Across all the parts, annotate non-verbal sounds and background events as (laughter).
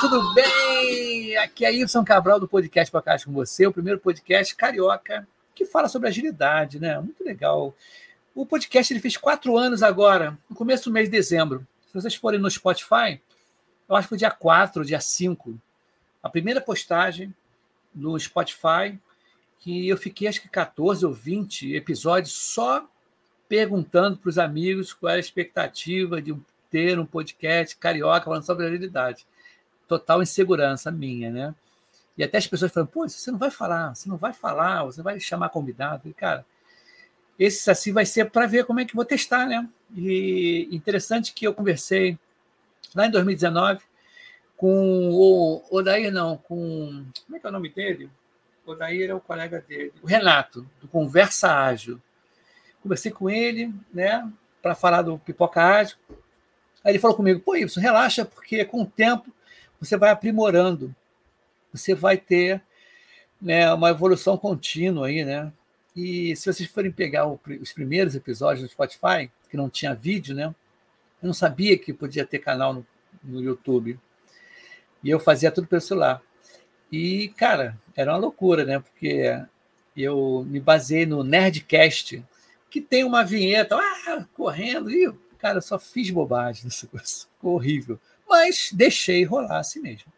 tudo bem? Aqui é Ibson Cabral do podcast Podcast com você, o primeiro podcast carioca que fala sobre agilidade, né? Muito legal. O podcast ele fez quatro anos agora, no começo do mês de dezembro. Se vocês forem no Spotify, eu acho que foi dia 4, dia 5, a primeira postagem no Spotify, que eu fiquei acho que 14 ou 20 episódios só perguntando para os amigos qual era a expectativa de ter um podcast carioca falando sobre agilidade. Total insegurança minha, né? E até as pessoas falam, pô, você não vai falar, você não vai falar, você vai chamar convidado. E, cara, esse assim vai ser para ver como é que vou testar, né? E interessante que eu conversei lá em 2019 com o Odair, não, com. Como é que é o nome dele? Odair é o colega dele, o Renato, do Conversa Ágil. Conversei com ele, né, para falar do Pipoca Ágil. Aí ele falou comigo: pô, isso, relaxa, porque com o tempo você vai aprimorando, você vai ter né, uma evolução contínua aí, né? E se vocês forem pegar os primeiros episódios do Spotify, que não tinha vídeo, né? Eu não sabia que podia ter canal no, no YouTube. E eu fazia tudo pelo celular. E, cara, era uma loucura, né? Porque eu me baseei no Nerdcast, que tem uma vinheta, ah, correndo, e, cara, eu só fiz bobagem nessa (laughs) coisa. Ficou horrível. Mas deixei rolar assim mesmo.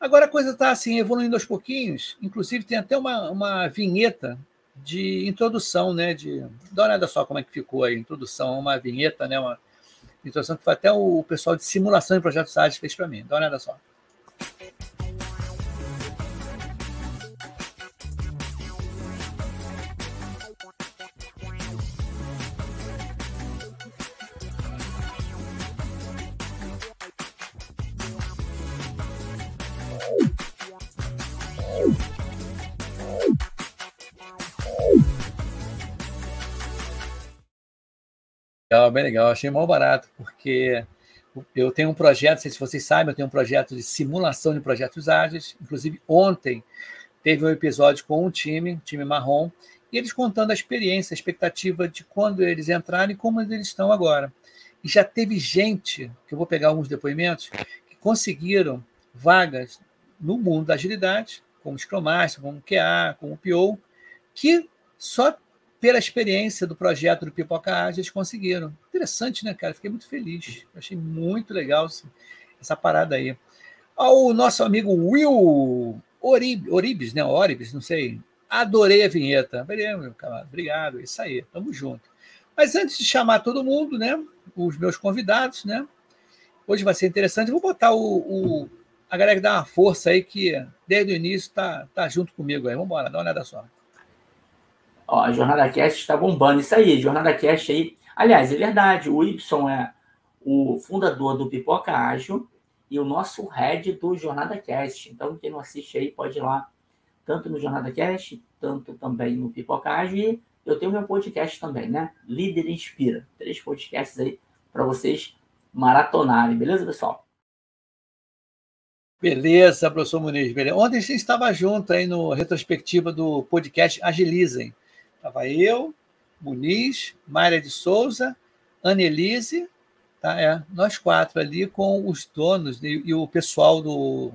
Agora a coisa está assim, evoluindo aos pouquinhos. Inclusive, tem até uma, uma vinheta de introdução, né? De, dá uma olhada só como é que ficou a introdução, uma vinheta, né? Uma introdução que foi até o pessoal de simulação de projetos ágeis fez para mim. Dá uma olhada só. Legal, bem legal. Achei mal barato, porque eu tenho um projeto, não sei se vocês sabem, eu tenho um projeto de simulação de projetos ágeis. Inclusive, ontem teve um episódio com um time, um time marrom, e eles contando a experiência, a expectativa de quando eles entraram e como eles estão agora. E já teve gente, que eu vou pegar alguns depoimentos, que conseguiram vagas no mundo da agilidade, como Scrum Master, como QA, como PO, que só pela experiência do projeto do Pipoca Ágil, eles conseguiram. Interessante, né, cara? Fiquei muito feliz. Achei muito legal assim, essa parada aí. Ao nosso amigo Will Orib, Oribes, né? Oribes, não sei. Adorei a vinheta. Meu camarada. Obrigado. Isso aí. Tamo junto. Mas antes de chamar todo mundo, né? Os meus convidados, né? Hoje vai ser interessante. Vou botar o, o a galera que dá uma força aí, que desde o início tá, tá junto comigo aí. Vamos embora, dá uma olhada só. Ó, a Jornada Cast está bombando. Isso aí, Jornada Cast aí. Aliás, é verdade, o Y é o fundador do Pipoca Ágil e o nosso head do Jornada Cast. Então, quem não assiste aí pode ir lá, tanto no Jornada Cast, tanto também no Pipoca Ágil. E eu tenho meu podcast também, né? Líder Inspira. Três podcasts aí para vocês maratonarem, beleza, pessoal? Beleza, professor Muniz. Beleza. Ontem a gente estava junto aí no retrospectiva do podcast Agilizem. Estava eu, Muniz, Mária de Souza, Annelise, tá? É, nós quatro ali com os donos e, e o pessoal do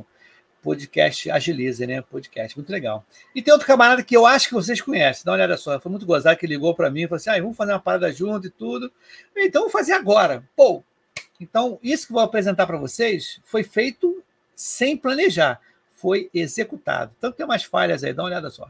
podcast Agilize, né? Podcast, muito legal. E tem outro camarada que eu acho que vocês conhecem, dá uma olhada só, foi muito gozado que ligou para mim e falou assim: ah, vamos fazer uma parada junto e tudo. Então, vamos fazer agora. Pô, então, isso que eu vou apresentar para vocês foi feito sem planejar, foi executado. Então, tem umas falhas aí, dá uma olhada só.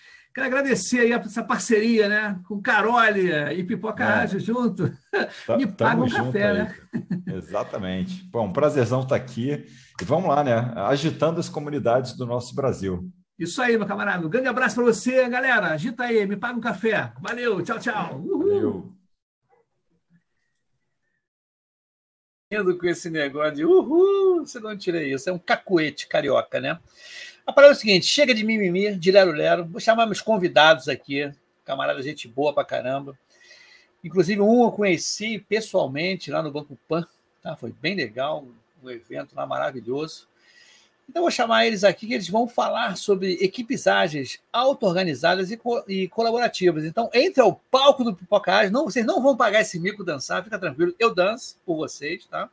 Quero agradecer aí essa parceria, né? Com Carole e Pipoca é. Ágil junto. Tá, Me paga um café, aí. né? Exatamente. Bom, um prazerzão estar tá aqui. E vamos lá, né? Agitando as comunidades do nosso Brasil. Isso aí, meu camarada. Um grande abraço para você, galera. Agita aí, me paga um café. Valeu, tchau, tchau. Uhul. Valeu. Com esse negócio de uhul, você não tira isso. É um cacuete carioca, né? A parada é o seguinte: chega de mimimi, de lero-lero. Vou chamar meus convidados aqui. Camarada, gente boa pra caramba. Inclusive, um eu conheci pessoalmente lá no Banco Pan. Tá? Foi bem legal um evento lá maravilhoso. Então, vou chamar eles aqui, que eles vão falar sobre equipes ágeis auto-organizadas e, co e, colaborativas. Então, entre ao palco do Pipocagem, não, vocês não vão pagar esse mico dançar, fica tranquilo. Eu danço por vocês, tá?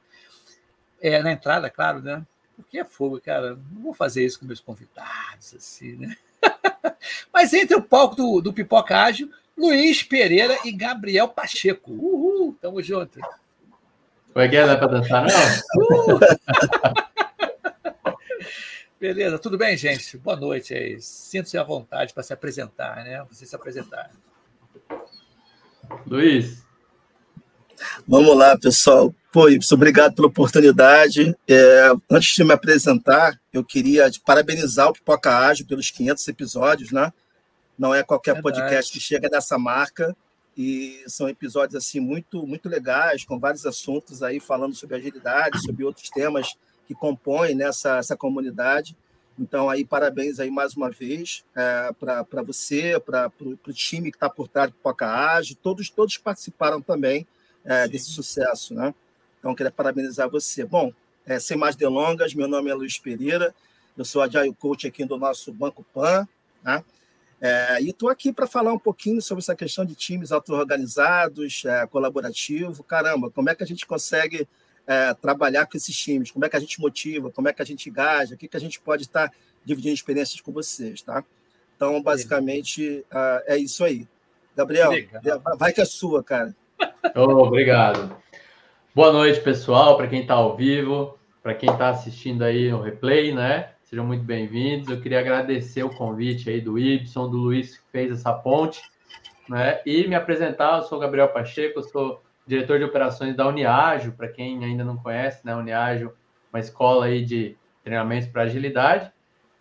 É, na entrada, claro, né? Porque é fogo, cara. Não vou fazer isso com meus convidados, assim, né? (laughs) Mas entre o palco do, do Pipoca Ágil, Luiz Pereira e Gabriel Pacheco. Uhul, tamo junto. Como é que é? Dá para dançar, não? Uh! (laughs) Beleza, tudo bem, gente? Boa noite aí. Sinto-se à vontade para se apresentar, né? Você se apresentar. Luiz. Vamos lá, pessoal. Pô, Ibsen, obrigado pela oportunidade. É, antes de me apresentar, eu queria parabenizar o Pipoca Ágil pelos 500 episódios, né? Não é qualquer Verdade. podcast que chega nessa marca e são episódios assim muito muito legais com vários assuntos aí falando sobre agilidade sobre outros temas que compõem nessa essa comunidade então aí parabéns aí mais uma vez é, para você para o time que está por trás do Poca Ágil todos todos participaram também é, desse sucesso né então queria parabenizar você bom é, sem mais delongas meu nome é Luiz Pereira eu sou agile coach aqui do nosso Banco Pan né? É, e estou aqui para falar um pouquinho sobre essa questão de times auto-organizados, é, colaborativo. Caramba, como é que a gente consegue é, trabalhar com esses times? Como é que a gente motiva? Como é que a gente engaja? O que, que a gente pode estar tá dividindo experiências com vocês, tá? Então, basicamente, uh, é isso aí. Gabriel, vai que é sua, cara. Oh, obrigado. Boa noite, pessoal, para quem está ao vivo, para quem está assistindo aí no replay, né? Sejam muito bem-vindos. Eu queria agradecer o convite aí do Ibson, do Luiz, que fez essa ponte, né? E me apresentar, eu sou Gabriel Pacheco, eu sou diretor de operações da Uniágio, para quem ainda não conhece, né? Uniágio, uma escola aí de treinamentos para agilidade.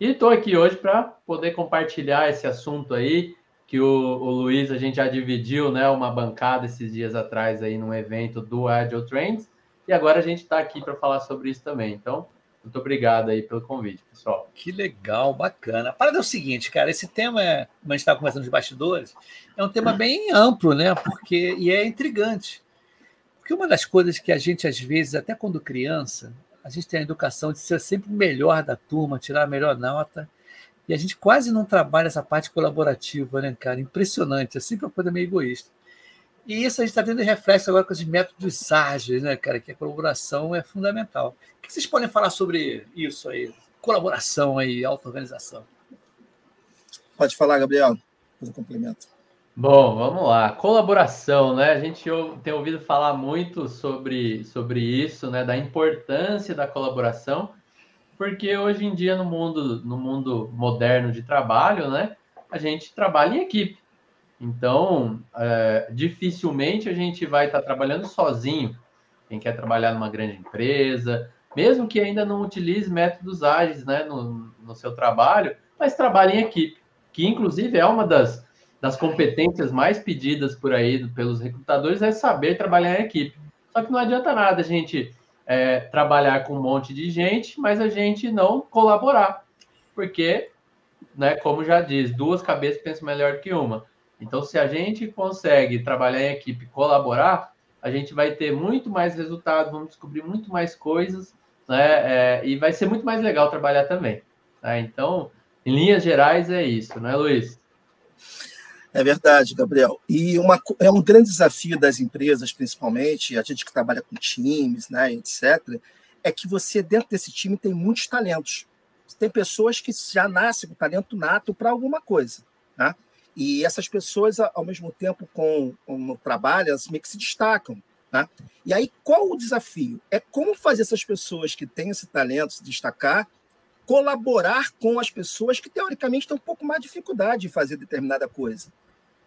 E estou aqui hoje para poder compartilhar esse assunto aí, que o, o, Luiz, a gente já dividiu, né? Uma bancada esses dias atrás aí num evento do Agile Trends, e agora a gente está aqui para falar sobre isso também. Então, muito obrigado aí pelo convite, pessoal. Que legal, bacana. A parada é o seguinte, cara, esse tema, é, como a gente estava conversando nos bastidores, é um tema bem amplo, né? Porque, e é intrigante. Porque uma das coisas que a gente, às vezes, até quando criança, a gente tem a educação de ser sempre o melhor da turma, tirar a melhor nota, e a gente quase não trabalha essa parte colaborativa, né, cara? Impressionante, é sempre uma coisa meio egoísta. E isso a gente está tendo reflexo agora com esses métodos ágeis, né, cara? Que a colaboração é fundamental. O que vocês podem falar sobre isso aí? Colaboração aí, auto-organização. Pode falar, Gabriel. Faz um complemento. Bom, vamos lá. Colaboração, né? A gente tem ouvido falar muito sobre, sobre isso, né? Da importância da colaboração, porque hoje em dia no mundo, no mundo moderno de trabalho, né? A gente trabalha em equipe. Então, é, dificilmente a gente vai estar trabalhando sozinho. Quem quer trabalhar numa grande empresa, mesmo que ainda não utilize métodos ágeis né, no, no seu trabalho, mas trabalhe em equipe, que inclusive é uma das, das competências mais pedidas por aí pelos recrutadores, é saber trabalhar em equipe. Só que não adianta nada a gente é, trabalhar com um monte de gente, mas a gente não colaborar, porque, né, como já diz, duas cabeças pensam melhor que uma. Então, se a gente consegue trabalhar em equipe, colaborar, a gente vai ter muito mais resultado, vamos descobrir muito mais coisas, né? É, e vai ser muito mais legal trabalhar também. Tá? Então, em linhas gerais, é isso, não é, Luiz? É verdade, Gabriel. E uma, é um grande desafio das empresas, principalmente, a gente que trabalha com times, né, etc., é que você, dentro desse time, tem muitos talentos. Tem pessoas que já nascem com talento nato para alguma coisa. Né? E essas pessoas, ao mesmo tempo, com, o trabalho, elas meio que se destacam. Né? E aí, qual o desafio? É como fazer essas pessoas que têm esse talento se destacar, colaborar com as pessoas que, teoricamente, têm um pouco mais de dificuldade de fazer determinada coisa.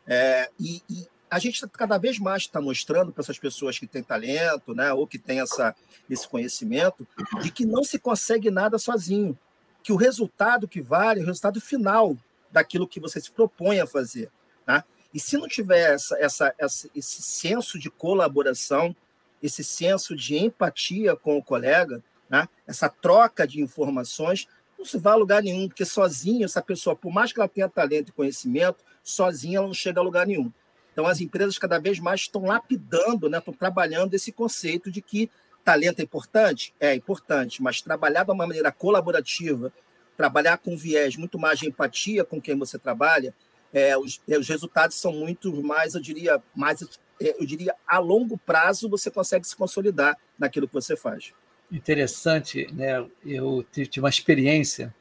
É, e, e, a gente cada vez mais está mostrando para essas pessoas que têm talento, né, ou que têm essa, esse conhecimento, de que não se consegue nada sozinho, que o resultado que vale é o resultado final daquilo que você se propõe a fazer. Tá? E se não tiver essa, essa, essa, esse senso de colaboração, esse senso de empatia com o colega, né? essa troca de informações, não se vai a lugar nenhum, porque sozinho, essa pessoa, por mais que ela tenha talento e conhecimento, sozinha ela não chega a lugar nenhum. Então, as empresas cada vez mais estão lapidando, né? estão trabalhando esse conceito de que talento é importante? É importante, mas trabalhar de uma maneira colaborativa, trabalhar com viés muito mais de empatia com quem você trabalha, é, os, é, os, resultados são muito mais, eu diria, mais, é, eu diria, a longo prazo você consegue se consolidar naquilo que você faz. Interessante, né? Eu tive uma experiência.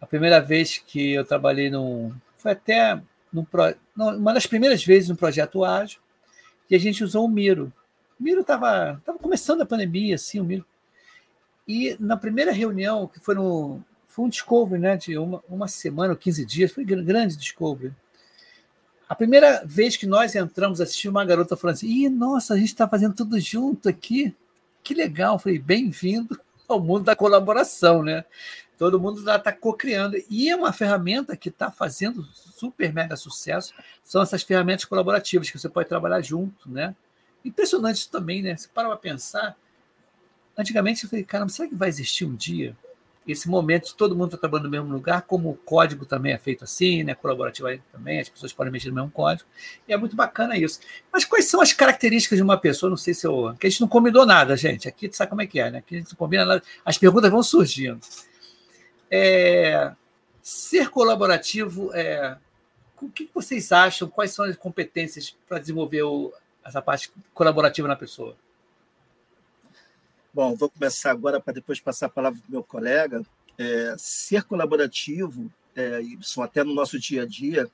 A primeira vez que eu trabalhei num, foi até num, uma das primeiras vezes no projeto ágil, e a gente usou o Miro. O Miro estava tava começando a pandemia, assim, o Miro. E na primeira reunião, que foi no, foi um discovery né, de uma, uma semana ou 15 dias, foi grande discovery. A primeira vez que nós entramos, assistir uma garota falando assim: Ih, nossa, a gente está fazendo tudo junto aqui. Que legal. Falei: bem-vindo ao mundo da colaboração, né? Todo mundo está co-criando. E é uma ferramenta que está fazendo super mega sucesso. São essas ferramentas colaborativas que você pode trabalhar junto, né? Impressionante isso também, né? Você para para pensar. Antigamente eu falei, caramba, será que vai existir um dia esse momento de todo mundo está trabalhando no mesmo lugar, como o código também é feito assim, né? colaborativo também, as pessoas podem mexer no mesmo código, e é muito bacana isso. Mas quais são as características de uma pessoa? Não sei se eu. que a gente não combinou nada, gente. Aqui sabe como é que é, né? Aqui a gente não combina nada, as perguntas vão surgindo. É, ser colaborativo, é, o que vocês acham? Quais são as competências para desenvolver o, essa parte colaborativa na pessoa? Bom, vou começar agora para depois passar a palavra para o meu colega. É, ser colaborativo, é, isso até no nosso dia a dia,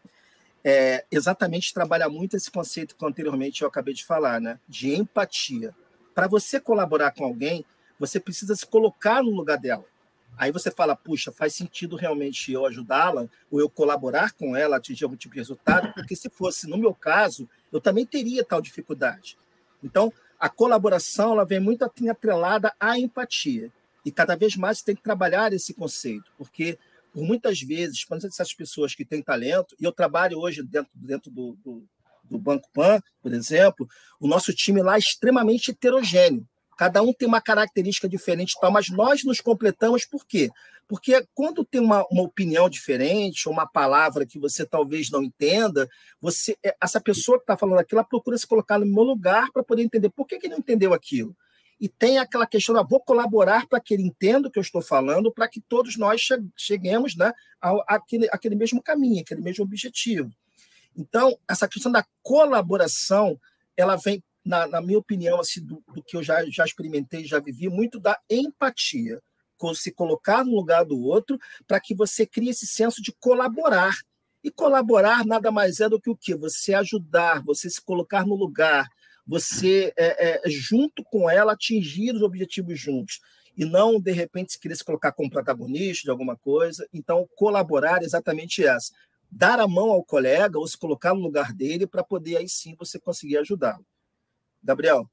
é exatamente trabalhar muito esse conceito que anteriormente eu acabei de falar, né? de empatia. Para você colaborar com alguém, você precisa se colocar no lugar dela. Aí você fala, puxa, faz sentido realmente eu ajudá-la ou eu colaborar com ela, atingir algum tipo de resultado, porque se fosse no meu caso, eu também teria tal dificuldade. Então, a colaboração ela vem muito atrelada à empatia. E cada vez mais tem que trabalhar esse conceito, porque por muitas vezes, quando essas pessoas que têm talento, e eu trabalho hoje dentro, dentro do, do, do Banco Pan, por exemplo, o nosso time lá é extremamente heterogêneo. Cada um tem uma característica diferente, tal, mas nós nos completamos por quê? Porque quando tem uma, uma opinião diferente, uma palavra que você talvez não entenda, você é, essa pessoa que está falando aquilo, ela procura se colocar no meu lugar para poder entender por que, que ele não entendeu aquilo. E tem aquela questão da vou colaborar para que ele entenda o que eu estou falando, para que todos nós cheguemos né, àquele, àquele mesmo caminho, aquele mesmo objetivo. Então, essa questão da colaboração, ela vem na, na minha opinião, assim, do, do, que eu já, já experimentei, já vivi, muito da empatia, se colocar no lugar do outro, para que você crie esse senso de colaborar. E colaborar nada mais é do que o quê? Você ajudar, você se colocar no lugar, você, é, é, junto com ela, atingir os objetivos juntos. E não, de repente, se querer se colocar como protagonista de alguma coisa. Então, colaborar é exatamente essa. Dar a mão ao colega ou se colocar no lugar dele para poder aí sim você conseguir ajudá-lo. Gabriel,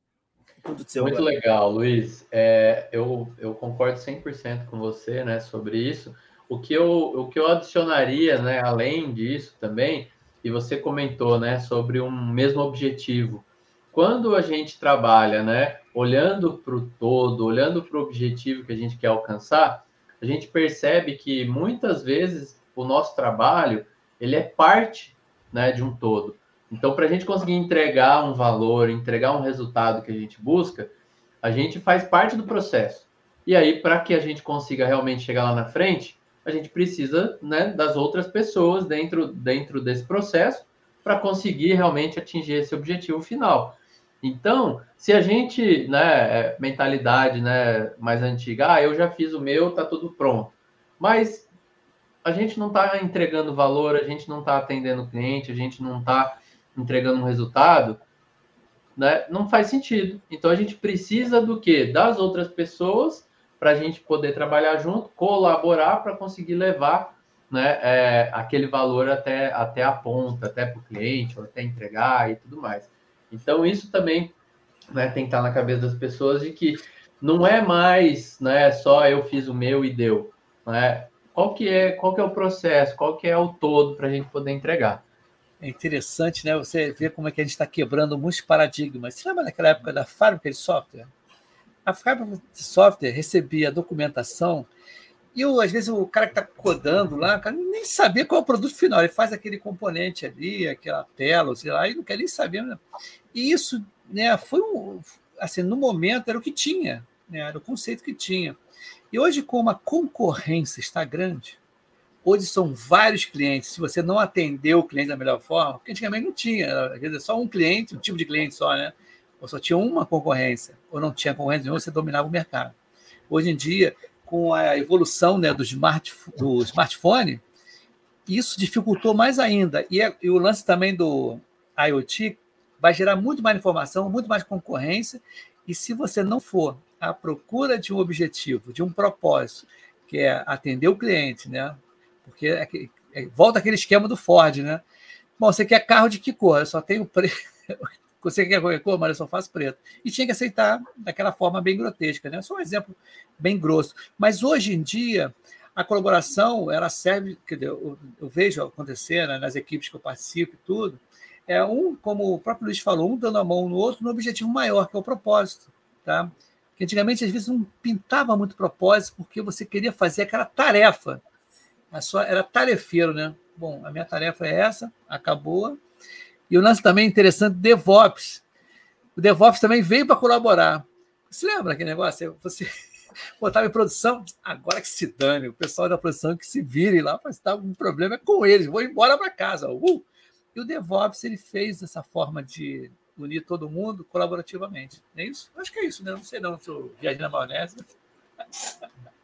tudo seu. Muito agora. legal, Luiz. É, eu, eu concordo 100% com você né, sobre isso. O que, eu, o que eu adicionaria, né, além disso também, e você comentou né, sobre um mesmo objetivo. quando a gente trabalha, né, olhando para o todo, olhando para o objetivo que a gente quer alcançar, a gente percebe que muitas vezes o nosso trabalho ele é parte, né, de um todo. Então, para a gente conseguir entregar um valor, entregar um resultado que a gente busca, a gente faz parte do processo. E aí, para que a gente consiga realmente chegar lá na frente, a gente precisa né, das outras pessoas dentro, dentro desse processo para conseguir realmente atingir esse objetivo final. Então, se a gente, né, é, mentalidade né, mais antiga, ah, eu já fiz o meu, tá tudo pronto. Mas a gente não está entregando valor, a gente não está atendendo o cliente, a gente não está entregando um resultado, né, não faz sentido. Então a gente precisa do que? Das outras pessoas para a gente poder trabalhar junto, colaborar para conseguir levar né, é, aquele valor até, até a ponta, até para o cliente, ou até entregar e tudo mais. Então isso também né, tem que estar na cabeça das pessoas de que não é mais né, só eu fiz o meu e deu. Né? Qual que é qual que é o processo, qual que é o todo para a gente poder entregar? É interessante, né? Você ver como é que a gente está quebrando muitos paradigmas. Você lembra naquela época da fábrica de software? A fábrica de software recebia documentação e eu, às vezes o cara que está codando lá, cara, nem sabia qual é o produto final. Ele faz aquele componente ali, aquela tela, sei lá, e não quer nem saber. Né? E isso né, foi um, assim, no momento era o que tinha, né, era o conceito que tinha. E hoje, como a concorrência está grande, Hoje são vários clientes. Se você não atendeu o cliente da melhor forma, porque antigamente não tinha, às vezes só um cliente, um tipo de cliente só, né? Ou só tinha uma concorrência, ou não tinha concorrência nenhuma, você dominava o mercado. Hoje em dia, com a evolução né, do, smart, do smartphone, isso dificultou mais ainda. E, é, e o lance também do IoT vai gerar muito mais informação, muito mais concorrência. E se você não for à procura de um objetivo, de um propósito, que é atender o cliente, né? Porque é, é, volta aquele esquema do Ford, né? Bom, você quer carro de que cor? Eu só tenho (laughs) preto. Você quer qualquer cor, mas eu só faço preto. E tinha que aceitar daquela forma bem grotesca, né? Só um exemplo bem grosso. Mas hoje em dia, a colaboração, ela serve, eu, eu vejo acontecer né, nas equipes que eu participo e tudo, é um, como o próprio Luiz falou, um dando a mão no outro no objetivo maior, que é o propósito, tá? Que antigamente, às vezes, não pintava muito propósito porque você queria fazer aquela tarefa a sua, era tarefeiro, né? Bom, a minha tarefa é essa, acabou. E o lance também interessante, DevOps. O DevOps também veio para colaborar. Você lembra aquele negócio? Você (laughs) botava em produção, agora que se dane, o pessoal da produção que se vire lá, mas tá, um problema é com eles, vou embora para casa. Uh! E o DevOps ele fez essa forma de unir todo mundo colaborativamente. Não é isso? Acho que é isso, né? Não sei não se eu viajei na maionese. (laughs)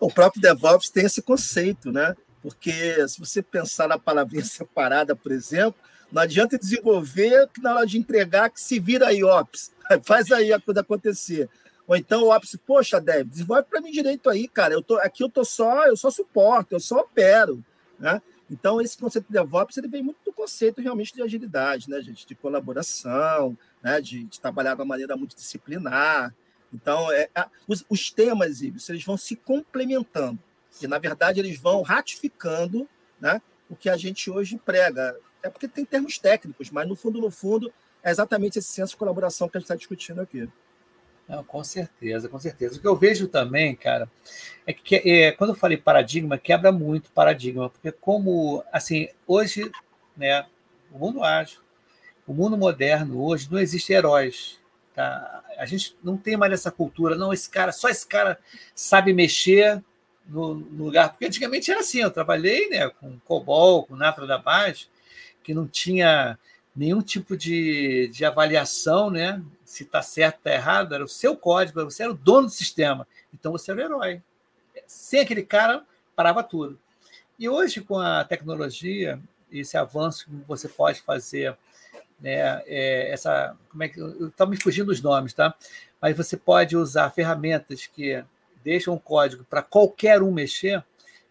O próprio DevOps tem esse conceito, né? Porque se você pensar na palavrinha (laughs) separada, por exemplo, não adianta desenvolver que na hora de entregar que se vira aí, Ops. (laughs) Faz aí a coisa acontecer. Ou então o Ops, poxa, Dev, desenvolve para mim direito aí, cara. Eu tô, aqui eu tô só, eu só suporto, eu só opero. Né? Então, esse conceito de DevOps ele vem muito do conceito realmente de agilidade, né, gente? De colaboração, né? de, de trabalhar de uma maneira multidisciplinar. Então, é, os, os, temas, Ibis, eles vão se complementando. E, na verdade, eles vão ratificando né, o que a gente hoje prega. É porque tem termos técnicos, mas, no fundo, no fundo, é exatamente esse senso de colaboração que a gente está discutindo aqui. Não, com certeza, com certeza. O que eu vejo também, cara, é que é, quando eu falei paradigma, quebra muito paradigma, porque como, assim, hoje, né, o mundo ágil, o mundo moderno, hoje, não existe heróis. Tá? A gente não tem mais essa cultura, não, esse cara, só esse cara sabe mexer no, no lugar. Porque antigamente era assim, eu trabalhei né, com COBOL, com Natra da Paz, que não tinha nenhum tipo de, de avaliação, né? Se está certo, está errado, era o seu código, você era o dono do sistema. Então você era o herói. Sem aquele cara, parava tudo. E hoje, com a tecnologia, esse avanço que você pode fazer né? É, essa, como é que está me fugindo os nomes, tá? Mas você pode usar ferramentas que deixam o código para qualquer um mexer.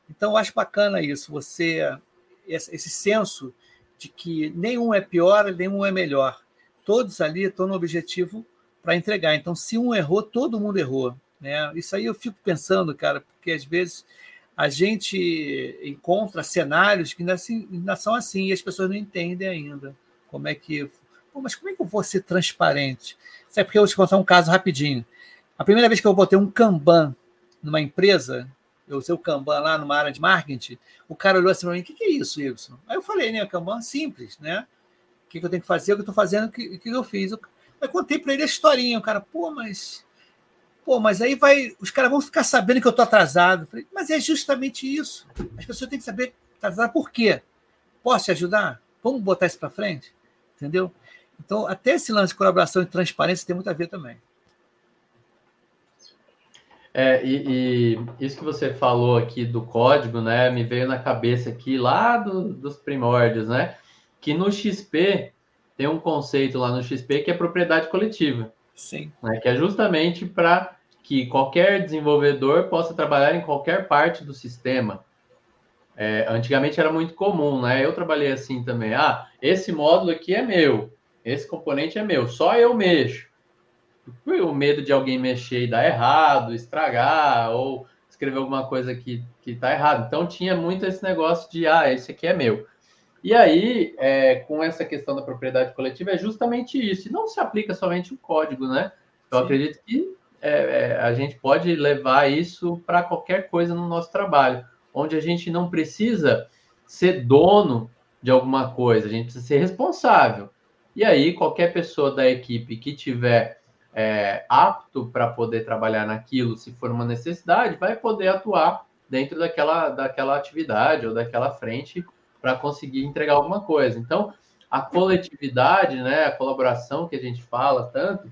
Então, eu acho bacana isso, você esse senso de que nenhum é pior, nenhum é melhor. Todos ali estão no objetivo para entregar. Então, se um errou, todo mundo errou. Né? Isso aí eu fico pensando, cara, porque às vezes a gente encontra cenários que ainda, assim, são assim e as pessoas não entendem ainda como é que Pô, mas como é que eu vou ser transparente? Sabe porque eu vou te contar um caso rapidinho. A primeira vez que eu botei um Kanban numa empresa, eu usei o Kanban lá numa área de marketing, o cara olhou assim para mim, o que, que é isso, Y? Aí eu falei, né, Kanban simples, né? O que, que eu tenho que fazer, o que eu estou fazendo, o que, que eu fiz. Eu, eu contei para ele a historinha, o cara, pô, mas... Pô, mas aí vai, os caras vão ficar sabendo que eu estou atrasado. Eu falei, mas é justamente isso. As pessoas têm que saber atrasado por quê? Posso te ajudar? Vamos botar isso para frente? Entendeu? Então, até esse lance de colaboração e transparência tem muito a ver também. É, e, e, isso que você falou aqui do código, né, me veio na cabeça aqui lá do, dos primórdios, né, que no XP tem um conceito lá no XP que é propriedade coletiva. Sim. Né, que é justamente para que qualquer desenvolvedor possa trabalhar em qualquer parte do sistema. É, antigamente era muito comum, né? Eu trabalhei assim também. Ah, esse módulo aqui é meu, esse componente é meu, só eu mexo o medo de alguém mexer e dar errado, estragar, ou escrever alguma coisa que, que tá errado. Então tinha muito esse negócio de, ah, esse aqui é meu. E aí, é, com essa questão da propriedade coletiva, é justamente isso. E não se aplica somente o código, né? Eu Sim. acredito que é, é, a gente pode levar isso para qualquer coisa no nosso trabalho, onde a gente não precisa ser dono de alguma coisa, a gente precisa ser responsável. E aí, qualquer pessoa da equipe que tiver é, apto para poder trabalhar naquilo, se for uma necessidade, vai poder atuar dentro daquela, daquela atividade ou daquela frente para conseguir entregar alguma coisa. Então, a coletividade, né, a colaboração que a gente fala tanto,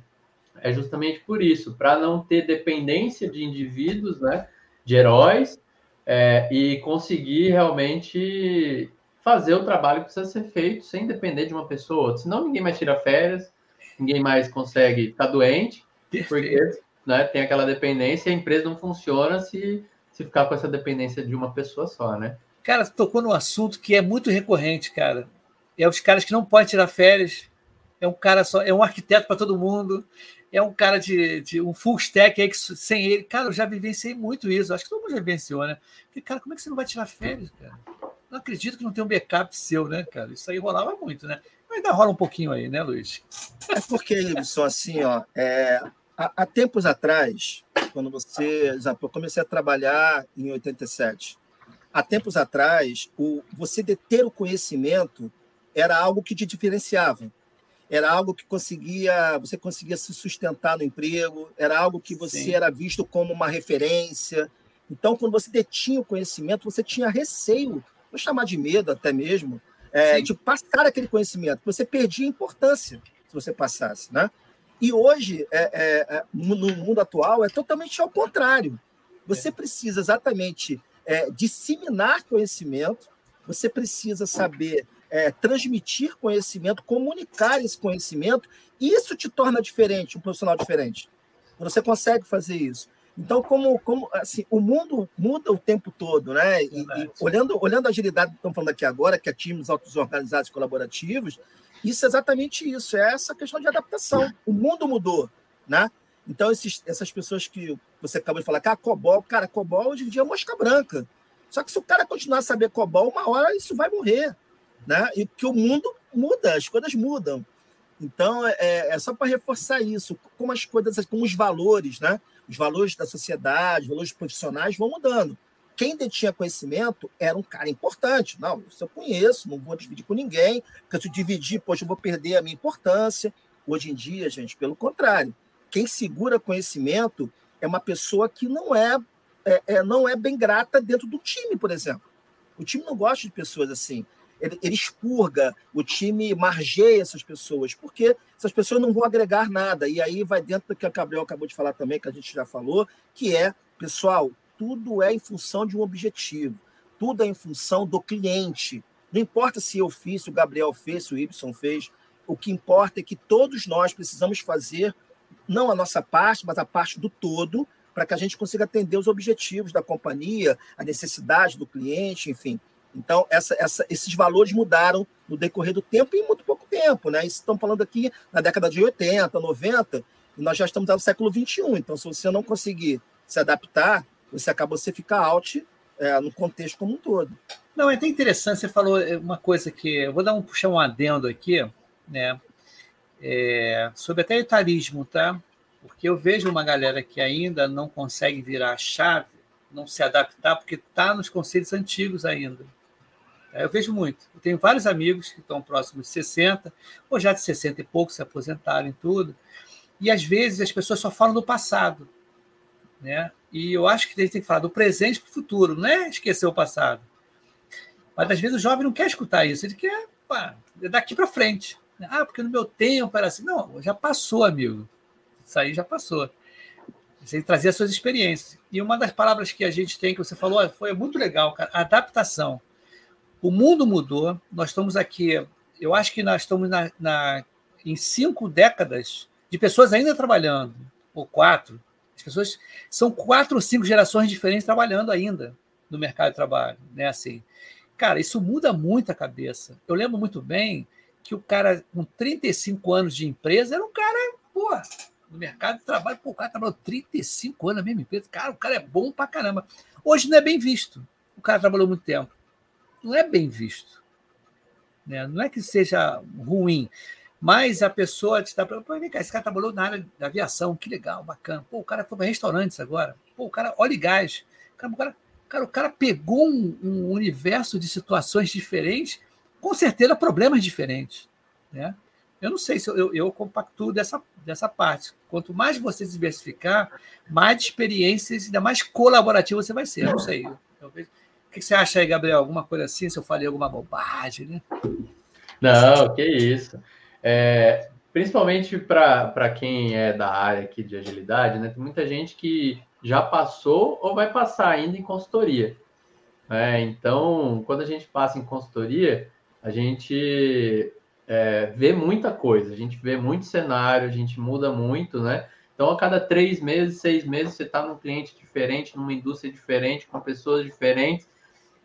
é justamente por isso, para não ter dependência de indivíduos, né, de heróis, é, e conseguir realmente fazer o trabalho que precisa ser feito sem depender de uma pessoa ou outra. Senão ninguém mais tira férias, ninguém mais consegue ficar doente, porque né, tem aquela dependência e a empresa não funciona se, se ficar com essa dependência de uma pessoa só, né? Cara, tocou num assunto que é muito recorrente, cara. É os caras que não podem tirar férias. É um cara só, é um arquiteto para todo mundo. É um cara de, de, um full stack aí que sem ele, cara, eu já vivenciei muito isso. Acho que todo mundo já vivenciou, né? Porque, cara, como é que você não vai tirar férias, cara? Não acredito que não tem um backup seu, né, cara? Isso aí rolava muito, né? Ainda rola um pouquinho aí, né, Luiz? É porque, Ibson, assim, ó, é, há, há, tempos atrás, quando você. Eu comecei a trabalhar em 87. Há tempos atrás, o, você deter o conhecimento era algo que te diferenciava. Era algo que conseguia, você conseguia se sustentar no emprego, era algo que você Sim. era visto como uma referência. Então, quando você detinha o conhecimento, você tinha receio, vou chamar de medo até mesmo, é, de passar aquele conhecimento. Você perdia importância se você passasse, né? E hoje, é, é, é no mundo atual, é totalmente ao contrário. Você é. precisa exatamente é, disseminar conhecimento, você precisa saber transmitir conhecimento, comunicar esse conhecimento, isso te torna diferente, um profissional diferente. Você consegue fazer isso. Então, como, como assim, o mundo muda o tempo todo, né? E, e, olhando, olhando a agilidade que estamos falando aqui agora, que é times auto-organizados e colaborativos, isso é exatamente isso, é essa questão de adaptação. O mundo mudou, né? Então, esses, essas pessoas que você acabou de falar, que ah, COBOL, cara, COBOL hoje em dia é mosca branca. Só que se o cara continuar a saber COBOL, uma hora isso vai morrer, né? E que o mundo muda, as coisas mudam. Então, é, é só para reforçar isso, como as coisas, como os valores, né? os valores da sociedade, os valores profissionais vão mudando. Quem detinha conhecimento era um cara importante. Não, isso eu conheço, não vou dividir com ninguém, porque se eu dividir, poxa, eu vou perder a minha importância. Hoje em dia, gente, pelo contrário, quem segura conhecimento é uma pessoa que não é, é, é não é bem grata dentro do time, por exemplo. O time não gosta de pessoas assim ele, ele expurga, o time margeia essas pessoas, porque essas pessoas não vão agregar nada. E aí vai dentro do que a Gabriel acabou de falar também, que a gente já falou, que é, pessoal, tudo é em função de um objetivo, tudo é em função do cliente. Não importa se eu fiz, se o Gabriel fez, se o Y fez, o que importa é que todos nós precisamos fazer, não a nossa parte, mas a parte do todo, para que a gente consiga atender os objetivos da companhia, a necessidade do cliente, enfim. Então, essa, essa, esses valores mudaram no decorrer do tempo e em muito pouco tempo. Né? Isso estamos falando aqui na década de 80, 90, e nós já estamos no século XXI. Então, se você não conseguir se adaptar, você acaba você ficar out é, no contexto como um todo. Não, é até interessante, você falou uma coisa que. Eu vou dar um puxar um adendo aqui, né? é, sobre até etarismo, tá? Porque eu vejo uma galera que ainda não consegue virar a chave, não se adaptar, porque está nos conceitos antigos ainda. Eu vejo muito. Eu tenho vários amigos que estão próximos de 60, ou já de 60 e pouco, se aposentaram e tudo. E às vezes as pessoas só falam do passado. Né? E eu acho que a gente tem que falar do presente para o futuro, não é esquecer o passado. Mas às vezes o jovem não quer escutar isso, ele quer pá, é daqui para frente. Ah, porque no meu tempo era assim. Não, já passou, amigo. Isso aí já passou. Você trazer as suas experiências. E uma das palavras que a gente tem, que você falou, foi muito legal, cara, adaptação. O mundo mudou, nós estamos aqui, eu acho que nós estamos na, na, em cinco décadas de pessoas ainda trabalhando, ou quatro. As pessoas são quatro ou cinco gerações diferentes trabalhando ainda no mercado de trabalho, né? Assim, cara, isso muda muito a cabeça. Eu lembro muito bem que o cara com 35 anos de empresa era um cara, pô, no mercado de trabalho, pô, o cara trabalhou 35 anos na mesma empresa, cara, o cara é bom pra caramba. Hoje não é bem visto. O cara trabalhou muito tempo. Não é bem visto. Né? Não é que seja ruim, mas a pessoa te está falando, vem cá, esse cara trabalhou na área da aviação, que legal, bacana. Pô, o cara foi para restaurantes agora. Pô, o cara, óleo e gás. Cara, o cara, cara, o cara pegou um, um, universo de situações diferentes, com certeza problemas diferentes. Né? Eu não sei se eu, eu, eu compactuo dessa, dessa parte. Quanto mais você diversificar, mais experiências, ainda mais colaborativo você vai ser. Eu não sei. Eu, eu vejo. O que você acha aí, Gabriel? Alguma coisa assim? Se eu falei alguma bobagem, né? Não, que isso. É, principalmente para quem é da área aqui de agilidade, né? Tem muita gente que já passou ou vai passar ainda em consultoria. É, então, quando a gente passa em consultoria, a gente é, vê muita coisa, a gente vê muito cenário, a gente muda muito, né? Então, a cada três meses, seis meses, você está num cliente diferente, numa indústria diferente, com pessoas diferentes,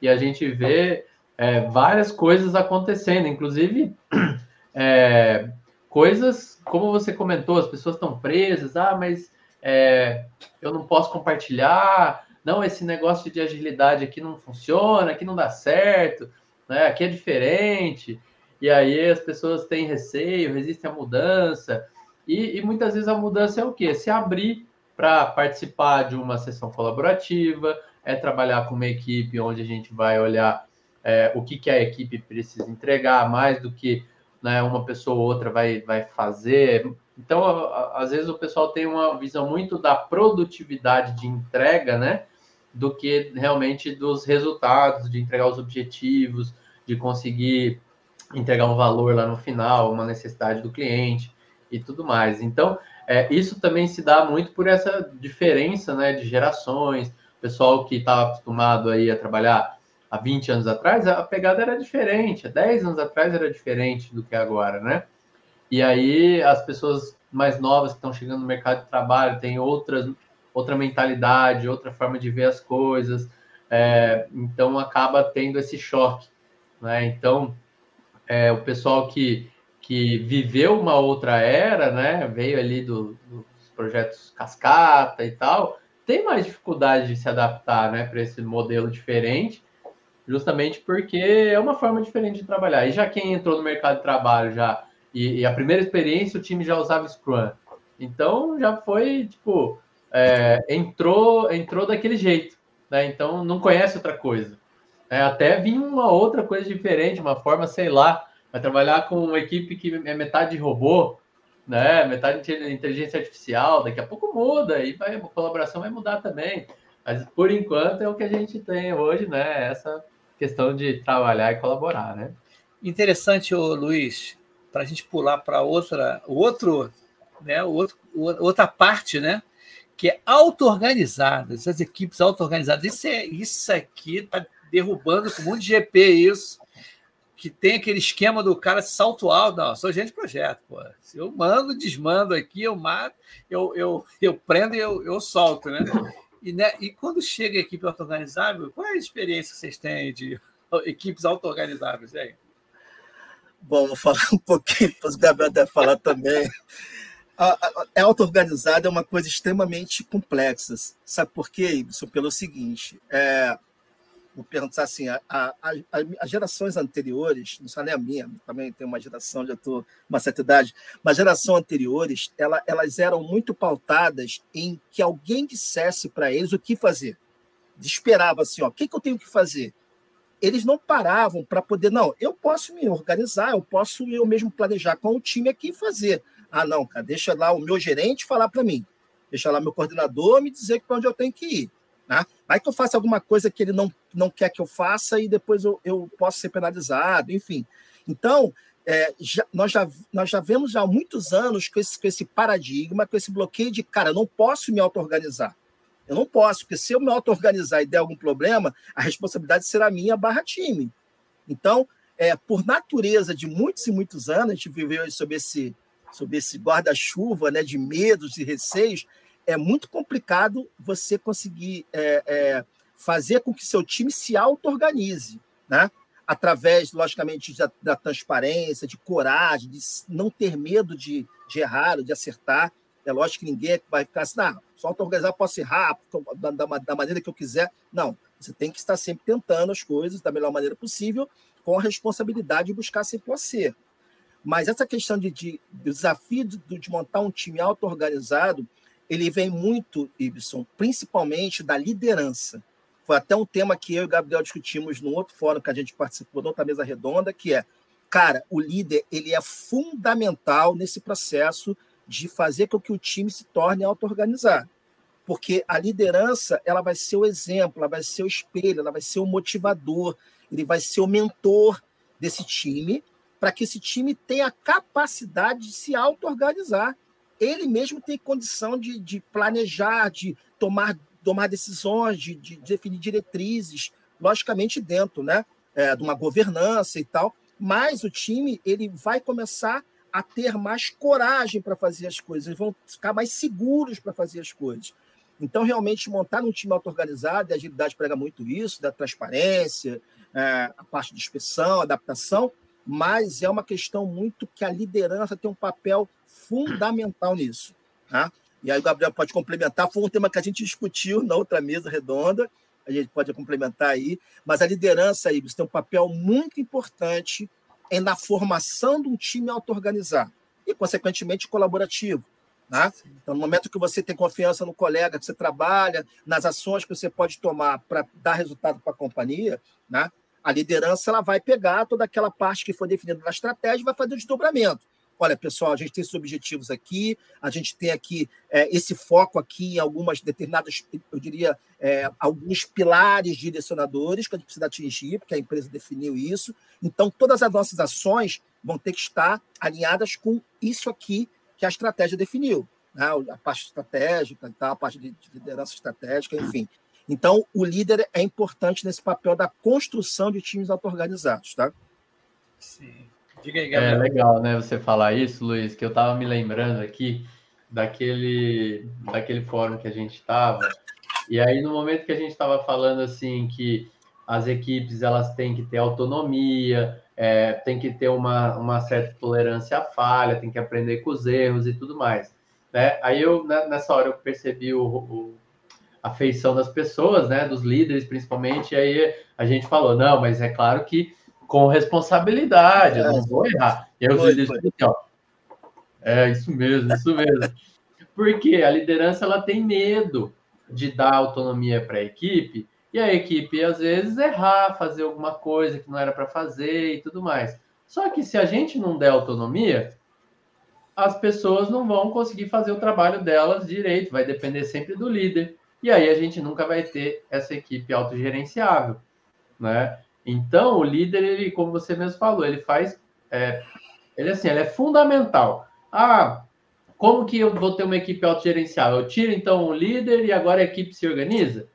e a gente vê é, várias coisas acontecendo, inclusive (clears throat) é, coisas, como você comentou, as pessoas estão presas, ah, mas é, eu não posso compartilhar, não, esse negócio de agilidade aqui não funciona, aqui não dá certo, né? aqui é diferente, e aí as pessoas têm receio, resistem à mudança, e, e muitas vezes a mudança é o quê? Se abrir para participar de uma sessão colaborativa, é trabalhar com uma equipe onde a gente vai olhar é, o que, que a equipe precisa entregar, mais do que né, uma pessoa ou outra vai, vai fazer. Então, às vezes o pessoal tem uma visão muito da produtividade de entrega, né? Do que realmente dos resultados, de entregar os objetivos, de conseguir entregar um valor lá no final, uma necessidade do cliente e tudo mais. Então, é, isso também se dá muito por essa diferença né, de gerações. Pessoal que estava acostumado aí a trabalhar há 20 anos atrás, a pegada era diferente, há 10 anos atrás era diferente do que é agora, né? E aí as pessoas mais novas que estão chegando no mercado de trabalho têm outras, outra mentalidade, outra forma de ver as coisas, é, então acaba tendo esse choque, né? Então, é, o pessoal que, que viveu uma outra era, né, veio ali do, dos projetos cascata e tal, tem mais dificuldade de se adaptar, né, para esse modelo diferente, justamente porque é uma forma diferente de trabalhar. E já quem entrou no mercado de trabalho já e, e a primeira experiência o time já usava Scrum, então já foi tipo é, entrou entrou daquele jeito, né? Então não conhece outra coisa. É, até vir uma outra coisa diferente, uma forma, sei lá, vai trabalhar com uma equipe que é metade robô, né? Metade de inteligência artificial, daqui a pouco muda e vai, a colaboração vai mudar também. Mas por enquanto é o que a gente tem hoje, né? Essa questão de trabalhar e colaborar, né? Interessante, ô, Luiz, para a gente pular para outra, outro, né, outro, outra parte, né? Que é auto-organizadas, as equipes auto-organizadas. Isso, é, isso aqui está derrubando com muito de GP isso, que tem aquele esquema do cara salto alto. Não, sou gente de projeto, pô. Se eu mando, desmando aqui, eu mato, eu, eu, eu prendo e eu, eu solto, né? E, né, e quando chega a equipe auto-organizável, qual é a experiência que vocês têm de (laughs) equipes auto-organizáveis aí? Bom, vou falar (laughs) um pouquinho, para o Gabriel deve falar também. É auto-organizada é uma coisa extremamente complexa. Sabe por quê, Ibson? Pelo seguinte, é, vou perguntar assim, as gerações anteriores, não só nem a minha, também tem uma geração, já estou uma certa idade, mas gerações anteriores, ela, elas eram muito pautadas em que alguém dissesse para eles o que fazer. Esperava assim, ó, o que, que eu tenho que fazer? Eles não paravam para poder, não, eu posso me organizar, eu posso eu mesmo planejar com o time aqui e fazer. Ah, não, cara, deixa lá o meu gerente falar para mim, deixa lá meu coordenador me dizer para onde eu tenho que ir. Né? Vai que eu faça alguma coisa que ele não, não quer que eu faça e depois eu, eu posso ser penalizado, enfim. Então, é, já, nós, já, nós já vemos já há muitos anos com esse, com esse paradigma, com esse bloqueio de, cara, eu não posso me auto-organizar. Eu não posso, porque se eu me auto-organizar e der algum problema, a responsabilidade será minha barra time. Então, é, por natureza de muitos e muitos anos, a gente viveu sob esse, sob esse guarda-chuva né, de medos e receios, é muito complicado você conseguir é, é, fazer com que seu time se auto-organize, né? através, logicamente, da, da, transparência, de coragem, de não ter medo de, de errar, de acertar. É lógico que ninguém vai ficar assim, não, só auto-organizar posso errar da, da, da, maneira que eu quiser. Não, você tem que estar sempre tentando as coisas da melhor maneira possível, com a responsabilidade de buscar sempre o acerto. Mas essa questão de, de, de desafio de, de montar um time auto-organizado, ele vem muito, Ibson, principalmente da liderança. Foi até um tema que eu e o Gabriel discutimos num outro fórum que a gente participou, outra mesa redonda, que é, cara, o líder ele é fundamental nesse processo de fazer com que o time se torne auto-organizado. Porque a liderança ela vai ser o exemplo, ela vai ser o espelho, ela vai ser o motivador, ele vai ser o mentor desse time, para que esse time tenha a capacidade de se auto-organizar ele mesmo tem condição de, de planejar, de tomar, tomar decisões, de, de definir diretrizes, logicamente dentro né, é, de uma governança e tal, mas o time ele vai começar a ter mais coragem para fazer as coisas, eles vão ficar mais seguros para fazer as coisas. Então, realmente, montar um time auto-organizado, a agilidade prega muito isso, da transparência, é, a parte de inspeção, adaptação, mas é uma questão muito que a liderança tem um papel fundamental nisso. Tá? E aí o Gabriel pode complementar, foi um tema que a gente discutiu na outra mesa redonda, a gente pode complementar aí, mas a liderança aí tem um papel muito importante em, na formação de um time auto-organizado e, consequentemente, colaborativo. Né? Então, no momento que você tem confiança no colega que você trabalha, nas ações que você pode tomar para dar resultado para a companhia, né? a liderança ela vai pegar toda aquela parte que foi definida na estratégia e vai fazer o desdobramento. Olha, pessoal, a gente tem esses objetivos aqui, a gente tem aqui é, esse foco aqui em algumas determinadas, eu diria, é, alguns pilares direcionadores que a gente precisa atingir, porque a empresa definiu isso. Então, todas as nossas ações vão ter que estar alinhadas com isso aqui que a estratégia definiu. Né? A parte estratégica, tá? a parte de liderança estratégica, enfim. Então, o líder é importante nesse papel da construção de times auto-organizados, tá? Sim. Diga aí, Gabriel. É legal, né, você falar isso, Luiz, que eu estava me lembrando aqui daquele, daquele fórum que a gente estava, e aí no momento que a gente estava falando assim que as equipes elas têm que ter autonomia, é, tem que ter uma, uma certa tolerância à falha, tem que aprender com os erros e tudo mais. Né? Aí eu, né, nessa hora, eu percebi o, o a feição das pessoas, né, dos líderes principalmente, e aí a gente falou, não, mas é claro que com responsabilidade, é. não vou errar. E aí líderes assim, ó, é isso mesmo, isso mesmo. Porque a liderança ela tem medo de dar autonomia para a equipe e a equipe às vezes errar, fazer alguma coisa que não era para fazer e tudo mais. Só que se a gente não der autonomia, as pessoas não vão conseguir fazer o trabalho delas direito, vai depender sempre do líder. E aí a gente nunca vai ter essa equipe autogerenciável, né? Então, o líder, ele, como você mesmo falou, ele faz, é, ele assim, ele é fundamental. Ah, como que eu vou ter uma equipe autogerenciável? Eu tiro então o líder e agora a equipe se organiza?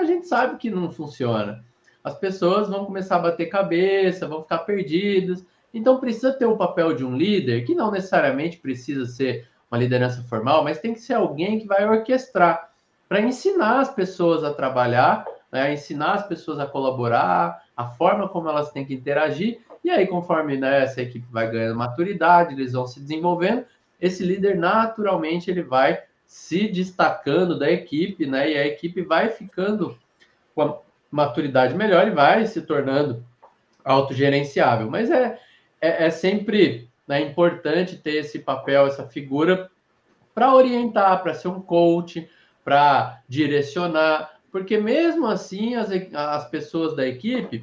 A gente sabe que não funciona. As pessoas vão começar a bater cabeça, vão ficar perdidas. Então precisa ter o papel de um líder, que não necessariamente precisa ser uma liderança formal, mas tem que ser alguém que vai orquestrar para ensinar as pessoas a trabalhar, né, ensinar as pessoas a colaborar, a forma como elas têm que interagir, e aí, conforme né, essa equipe vai ganhando maturidade, eles vão se desenvolvendo, esse líder naturalmente ele vai se destacando da equipe, né? E a equipe vai ficando com maturidade melhor e vai se tornando autogerenciável. Mas é, é, é sempre né, importante ter esse papel, essa figura para orientar, para ser um coach, para direcionar, porque mesmo assim as, as pessoas da equipe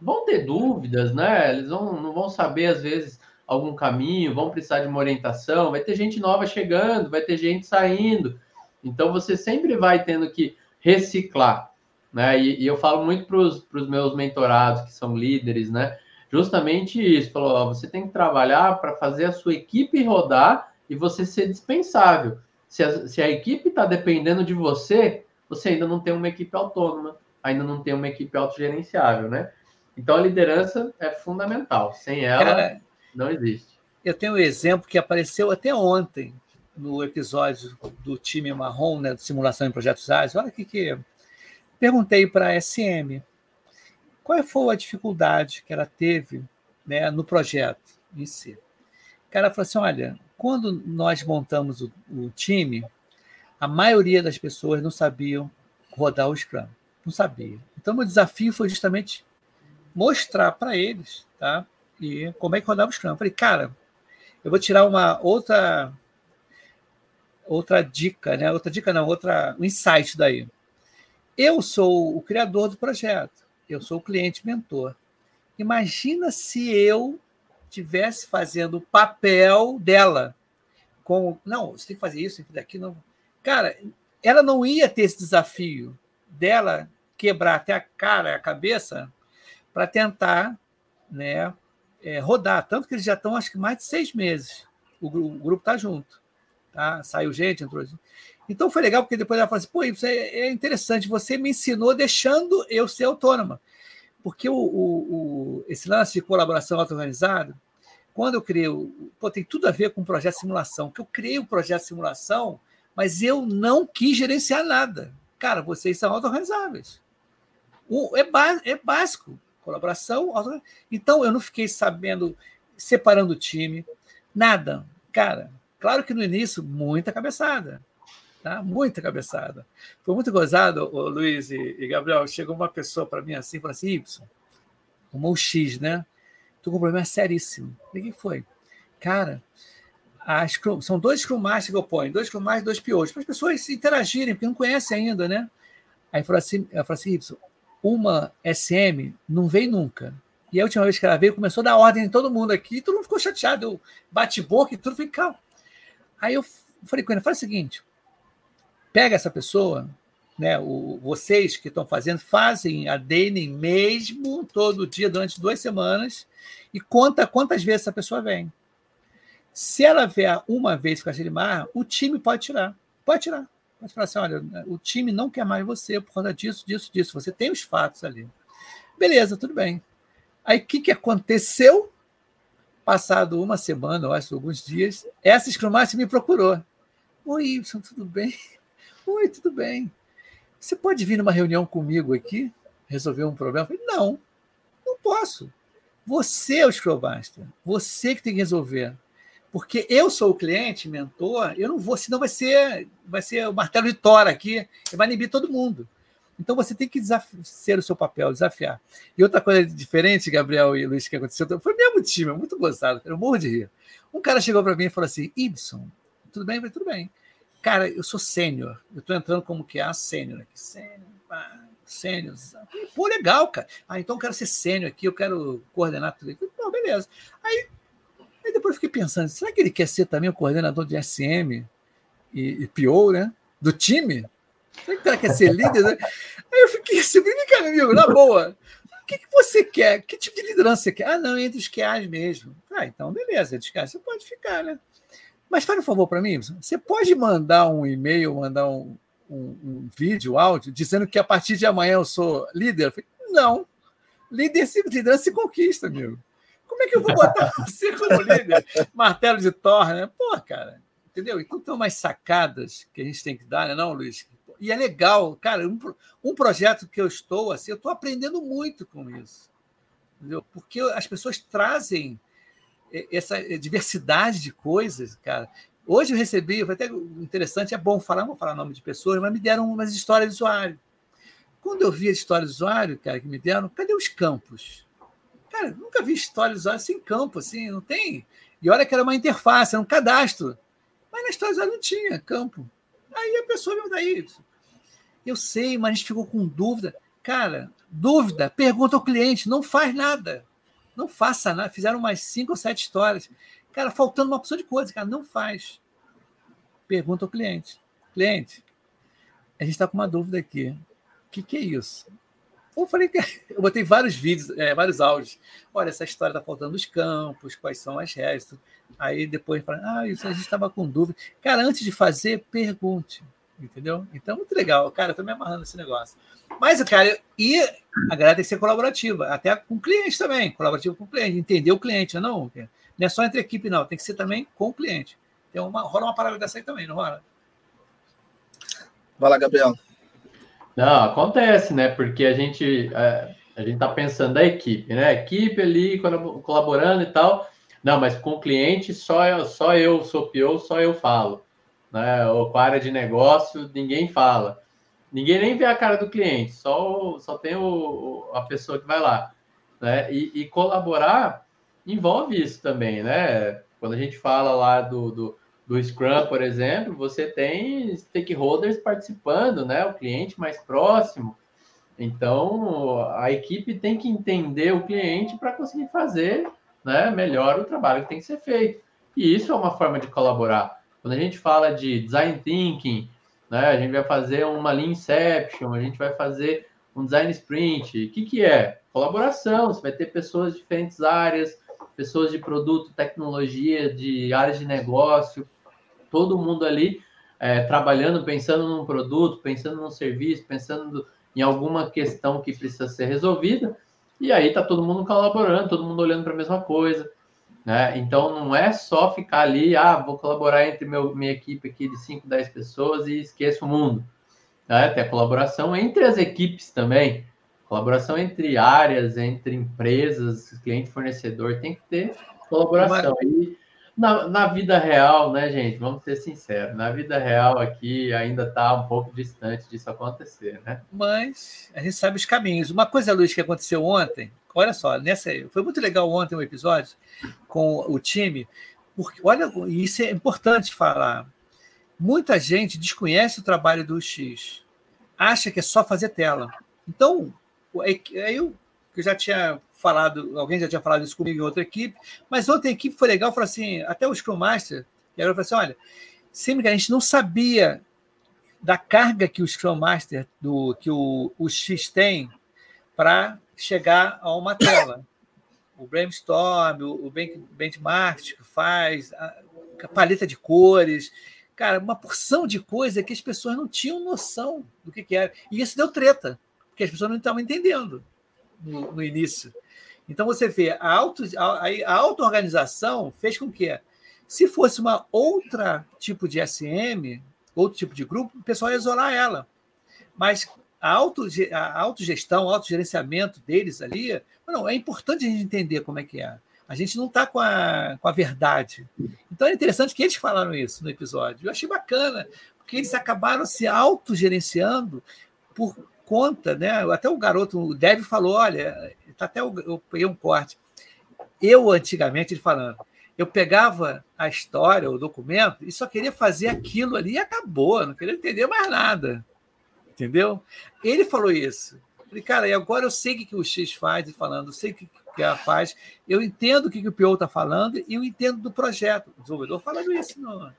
vão ter dúvidas, né? Eles vão, não vão saber, às vezes, algum caminho, vão precisar de uma orientação, vai ter gente nova chegando, vai ter gente saindo. Então você sempre vai tendo que reciclar. Né? E, e eu falo muito para os meus mentorados, que são líderes, né? Justamente isso, falou, ó, você tem que trabalhar para fazer a sua equipe rodar e você ser dispensável. Se a, se a equipe está dependendo de você, você ainda não tem uma equipe autônoma, ainda não tem uma equipe autogerenciável, né? Então a liderança é fundamental. Sem ela, Cara, não existe. Eu tenho um exemplo que apareceu até ontem no episódio do time marrom, né, de simulação em projetos ágeis. Olha o que que perguntei para a SM qual foi a dificuldade que ela teve né, no projeto em si. O cara falou assim: olha, quando nós montamos o, o time, a maioria das pessoas não sabiam rodar o Scrum. Não sabia. Então, o desafio foi justamente mostrar para eles tá? e como é que rodava o Scrum. Eu falei, cara, eu vou tirar uma outra outra dica, né? Outra dica não, outra um insight daí. Eu sou o criador do projeto, eu sou o cliente mentor. Imagina se eu tivesse fazendo o papel dela, com não, você tem que fazer isso, tem que fazer aquilo. Cara, ela não ia ter esse desafio dela quebrar até a cara, a cabeça, para tentar né, é, rodar. Tanto que eles já estão, acho que mais de seis meses. O, o grupo está junto. Tá? Saiu gente, entrou gente. Então foi legal, porque depois ela falou assim: pô, isso é, é interessante, você me ensinou deixando eu ser autônoma. Porque o, o, o esse lance de colaboração auto-organizada, quando eu criei, pô, tem tudo a ver com o projeto de simulação, que eu criei o projeto de simulação, mas eu não quis gerenciar nada. Cara, vocês são auto-organizáveis. É, é básico, colaboração. Auto então, eu não fiquei sabendo, separando o time, nada. Cara, claro que no início, muita cabeçada. Tá? Muita cabeçada. Foi muito gozado, o Luiz e, e Gabriel. Chegou uma pessoa para mim assim, falou assim: Y, uma X, né? Estou com um problema seríssimo. O que foi? Cara, as, são dois Scrum Masters que eu ponho, dois Scrum Masters e dois POs, para as pessoas interagirem, porque não conhecem ainda, né? Aí falou assim, assim, uma SM não veio nunca. E a última vez que ela veio, começou a dar ordem em todo mundo aqui, todo mundo ficou chateado, eu bate boca e tudo, falei, calma. Aí eu falei com ele, faz o seguinte, pega essa pessoa, né, o, vocês que estão fazendo, fazem a daily mesmo, todo dia, durante duas semanas, e conta quantas vezes essa pessoa vem. Se ela vier uma vez com a Gerimar, o time pode tirar. Pode tirar. Pode falar assim: olha, o time não quer mais você por causa disso, disso, disso. Você tem os fatos ali. Beleza, tudo bem. Aí o que, que aconteceu? Passado uma semana, eu acho, alguns dias, essa Scrum me procurou. Oi, Y, tudo bem? (laughs) Oi, tudo bem. Você pode vir numa reunião comigo aqui, resolver um problema? Eu falei, não, não posso. Você é o Scrum. Você que tem que resolver. Porque eu sou o cliente, mentor, eu não vou, senão vai ser, vai ser o martelo de tora aqui, vai inibir todo mundo. Então você tem que ser o seu papel, desafiar. E outra coisa diferente, Gabriel e Luiz, que aconteceu, foi o mesmo time, muito gostado, eu morro de rir. Um cara chegou para mim e falou assim: Ibson, tudo bem? Falei, tudo bem. Cara, eu sou sênior, eu estou entrando como que é a sênior aqui. Sênior, sênior. Pô, legal, cara. Ah, então eu quero ser sênior aqui, eu quero coordenar tudo. Falei, Pô, beleza. Aí Aí depois eu fiquei pensando, será que ele quer ser também o coordenador de SM e, e PO, né? Do time? Será que ele quer ser líder? Né? (laughs) Aí eu fiquei assim, meu amigo, na boa. O que, que você quer? Que tipo de liderança você quer? Ah, não, entre os QAs mesmo. Ah, então beleza, entre os QAs você pode ficar, né? Mas faz um favor para mim, você pode mandar um e-mail, mandar um, um, um, vídeo, áudio, dizendo que a partir de amanhã eu sou líder? Eu falei, não, líder, liderança se conquista, amigo. Como é que eu vou botar (laughs) você como líder? Martelo de Thor, né? Pô, cara, entendeu? Então tem umas sacadas que a gente tem que dar, né, não, Luiz? E é legal, cara, um, um projeto que eu estou, assim, eu estou aprendendo muito com isso. Entendeu? Porque as pessoas trazem essa diversidade de coisas, cara. Hoje eu recebi, foi até interessante, é bom falar, não vou falar nome de pessoas, mas me deram umas histórias de usuário. Quando eu vi a história do usuário, cara, que me deram, cadê os campos? Cara, nunca vi do usuário sem campo, assim, não tem. E olha que era uma interface, era um cadastro. Mas na usuário não tinha campo. Aí a pessoa veio daí. Eu sei, mas a gente ficou com dúvida. Cara, dúvida, pergunta ao cliente, não faz nada. Não faça nada. Fizeram umas cinco ou sete histórias. Cara, faltando uma opção de coisa, cara, não faz. Pergunta ao cliente. Cliente, a gente está com uma dúvida aqui. O que, que é isso? Eu falei (laughs) eu botei vários vídeos, é, vários áudios. Olha, essa história está faltando os campos, quais são as restas. Aí depois fala, ah, isso a gente estava com dúvida. Cara, antes de fazer, pergunte. Entendeu? Então, muito legal. Cara, eu me amarrando nesse negócio. Mas, cara, e a galera tem que ser colaborativa, até com o cliente também, colaborativo com o cliente, entender o cliente, não, não é só entre equipe, não, tem que ser também com o cliente. Tem uma, rola uma parada dessa aí também, não rola? Vai lá, Gabriel. Não, acontece, né? Porque a gente é, a gente tá pensando da equipe, né? Equipe ali colaborando e tal. Não, mas com o cliente só eu, só eu sou PO, só eu falo. Né? Ou com a área de negócio, ninguém fala. Ninguém nem vê a cara do cliente, só, só tem o, a pessoa que vai lá. Né? E, e colaborar envolve isso também, né? Quando a gente fala lá do, do, do Scrum, por exemplo, você tem stakeholders participando, né? O cliente mais próximo. Então, a equipe tem que entender o cliente para conseguir fazer né, melhor o trabalho que tem que ser feito. E isso é uma forma de colaborar. Quando a gente fala de design thinking, né, a gente vai fazer uma Lean Inception, a gente vai fazer um design sprint. O que, que é? Colaboração. Você vai ter pessoas de diferentes áreas, pessoas de produto, tecnologia, de áreas de negócio, todo mundo ali é, trabalhando, pensando num produto, pensando num serviço, pensando em alguma questão que precisa ser resolvida. E aí tá todo mundo colaborando, todo mundo olhando para a mesma coisa. Né? Então não é só ficar ali, ah, vou colaborar entre meu, minha equipe aqui de 5, 10 pessoas e esqueço o mundo. Né? Tem a colaboração entre as equipes também. Colaboração entre áreas, entre empresas, cliente fornecedor, tem que ter colaboração. E na, na vida real, né, gente? Vamos ser sinceros, na vida real aqui ainda está um pouco distante disso acontecer, né? Mas a gente sabe os caminhos. Uma coisa, Luiz, que aconteceu ontem, olha só, nessa foi muito legal ontem o um episódio com o time, porque olha, isso é importante falar. Muita gente desconhece o trabalho do X, acha que é só fazer tela. Então, aí eu, eu já tinha falado, alguém já tinha falado isso comigo em outra equipe, mas outra equipe foi legal, falou assim, até o Scrum Master, e eu falei assim, olha, sempre que a gente não sabia da carga que o Scrum Master, do, que o, o X tem para chegar a uma tela. O brainstorm, o, o benchmark que faz, a, a paleta de cores, cara, uma porção de coisa que as pessoas não tinham noção do que, que era. E isso deu treta, porque as pessoas não estavam entendendo no, no início. Então você vê, a, auto, a, a auto-organização fez com que, se fosse uma outra tipo de SM, outro tipo de grupo, o pessoal ia isolar ela. Mas a, auto, a autogestão, o autogerenciamento deles ali, não, é importante a gente entender como é que é. A gente não está com a, com a verdade. Então é interessante que eles falaram isso no episódio. Eu achei bacana, porque eles acabaram se autogerenciando por conta, né? Até o garoto, o Dev falou: olha, tá até eu, eu peguei um corte. Eu, antigamente, ele falando, eu pegava a história, o documento, e só queria fazer aquilo ali e acabou, não queria entender mais nada. Entendeu? Ele falou isso. falei, cara, e agora eu sei o que o X faz falando, eu sei o que, que ela faz, eu entendo o que, que o PO está falando e eu entendo do projeto. O desenvolvedor falando isso, não,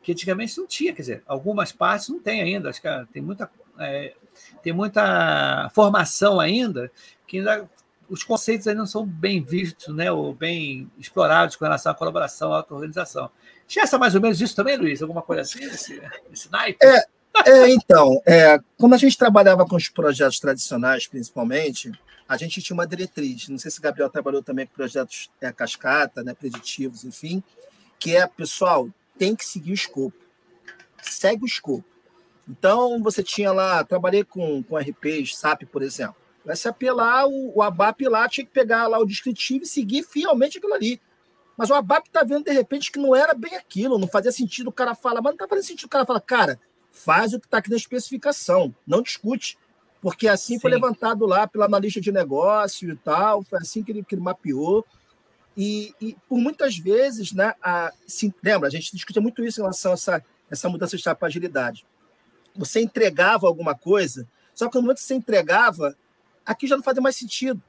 que antigamente não tinha, quer dizer, algumas partes não tem ainda, acho que tem muita, é, tem muita formação ainda que ainda os conceitos ainda não são bem vistos, né, ou bem explorados com relação à colaboração, à auto-organização. Tinha mais ou menos isso também, Luiz? Alguma coisa assim, esse, esse naipe? É, é então, é, quando a gente trabalhava com os projetos tradicionais, principalmente, a gente tinha uma diretriz. Não sei se o Gabriel trabalhou também com projetos é, cascata, né, preditivos, enfim, que é, pessoal, tem que seguir o escopo. Segue o escopo. Então, você tinha lá, trabalhei com, com RPs, SAP, por exemplo. O SAP lá, o, o ABAP lá tinha que pegar lá o descritivo e seguir fielmente aquilo ali. Mas o ABAP tá vendo de repente que não era bem aquilo, não fazia sentido. O cara fala, mas não tá fazendo sentido. O cara fala, cara, faz o que está aqui na especificação, não discute. Porque assim Sim. foi levantado lá pela analista de negócio e tal, foi assim que ele, que ele mapeou. E, e, por muitas vezes, né, a, se, lembra, a gente discute muito isso em relação a essa, essa mudança de para agilidade. Você entregava alguma coisa, só que no momento que você entregava, aqui já não fazia mais sentido.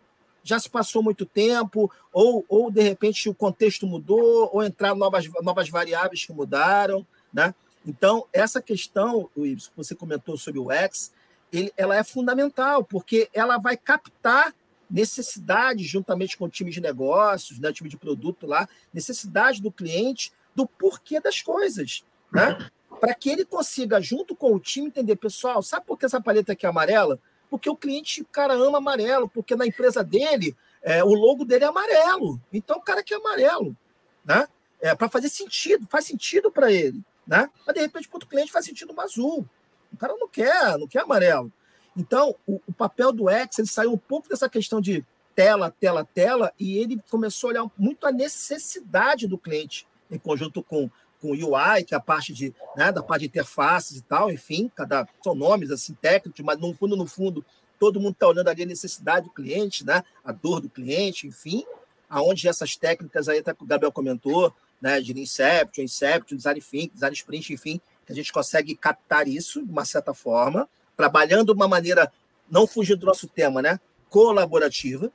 Já se passou muito tempo, ou, ou de repente o contexto mudou, ou entraram novas, novas variáveis que mudaram. Né? Então, essa questão, Luiz, que você comentou sobre o X, ele, ela é fundamental, porque ela vai captar necessidade, juntamente com o time de negócios, né, time de produto lá, necessidade do cliente do porquê das coisas, né? Para que ele consiga, junto com o time, entender, pessoal, sabe por que essa paleta aqui é amarela? Porque o cliente, o cara ama amarelo, porque na empresa dele, é, o logo dele é amarelo. Então o cara quer amarelo, né? É, para fazer sentido, faz sentido para ele, né? Mas de repente, para o cliente faz sentido um azul. O cara não quer, não quer amarelo. Então, o, o papel do X ele saiu um pouco dessa questão de tela, tela, tela, e ele começou a olhar muito a necessidade do cliente, em conjunto com, com UI, que é a parte de, né, da parte de interfaces e tal, enfim, cada, são nomes assim técnicos, mas no fundo, no fundo, todo mundo está olhando ali a necessidade do cliente, né, a dor do cliente, enfim, aonde essas técnicas aí, até que o Gabriel comentou, né, de Inception, Inception, Design Think, Design Sprint, enfim, que a gente consegue captar isso de uma certa forma, trabalhando de uma maneira, não fugir do nosso tema, né? Colaborativa,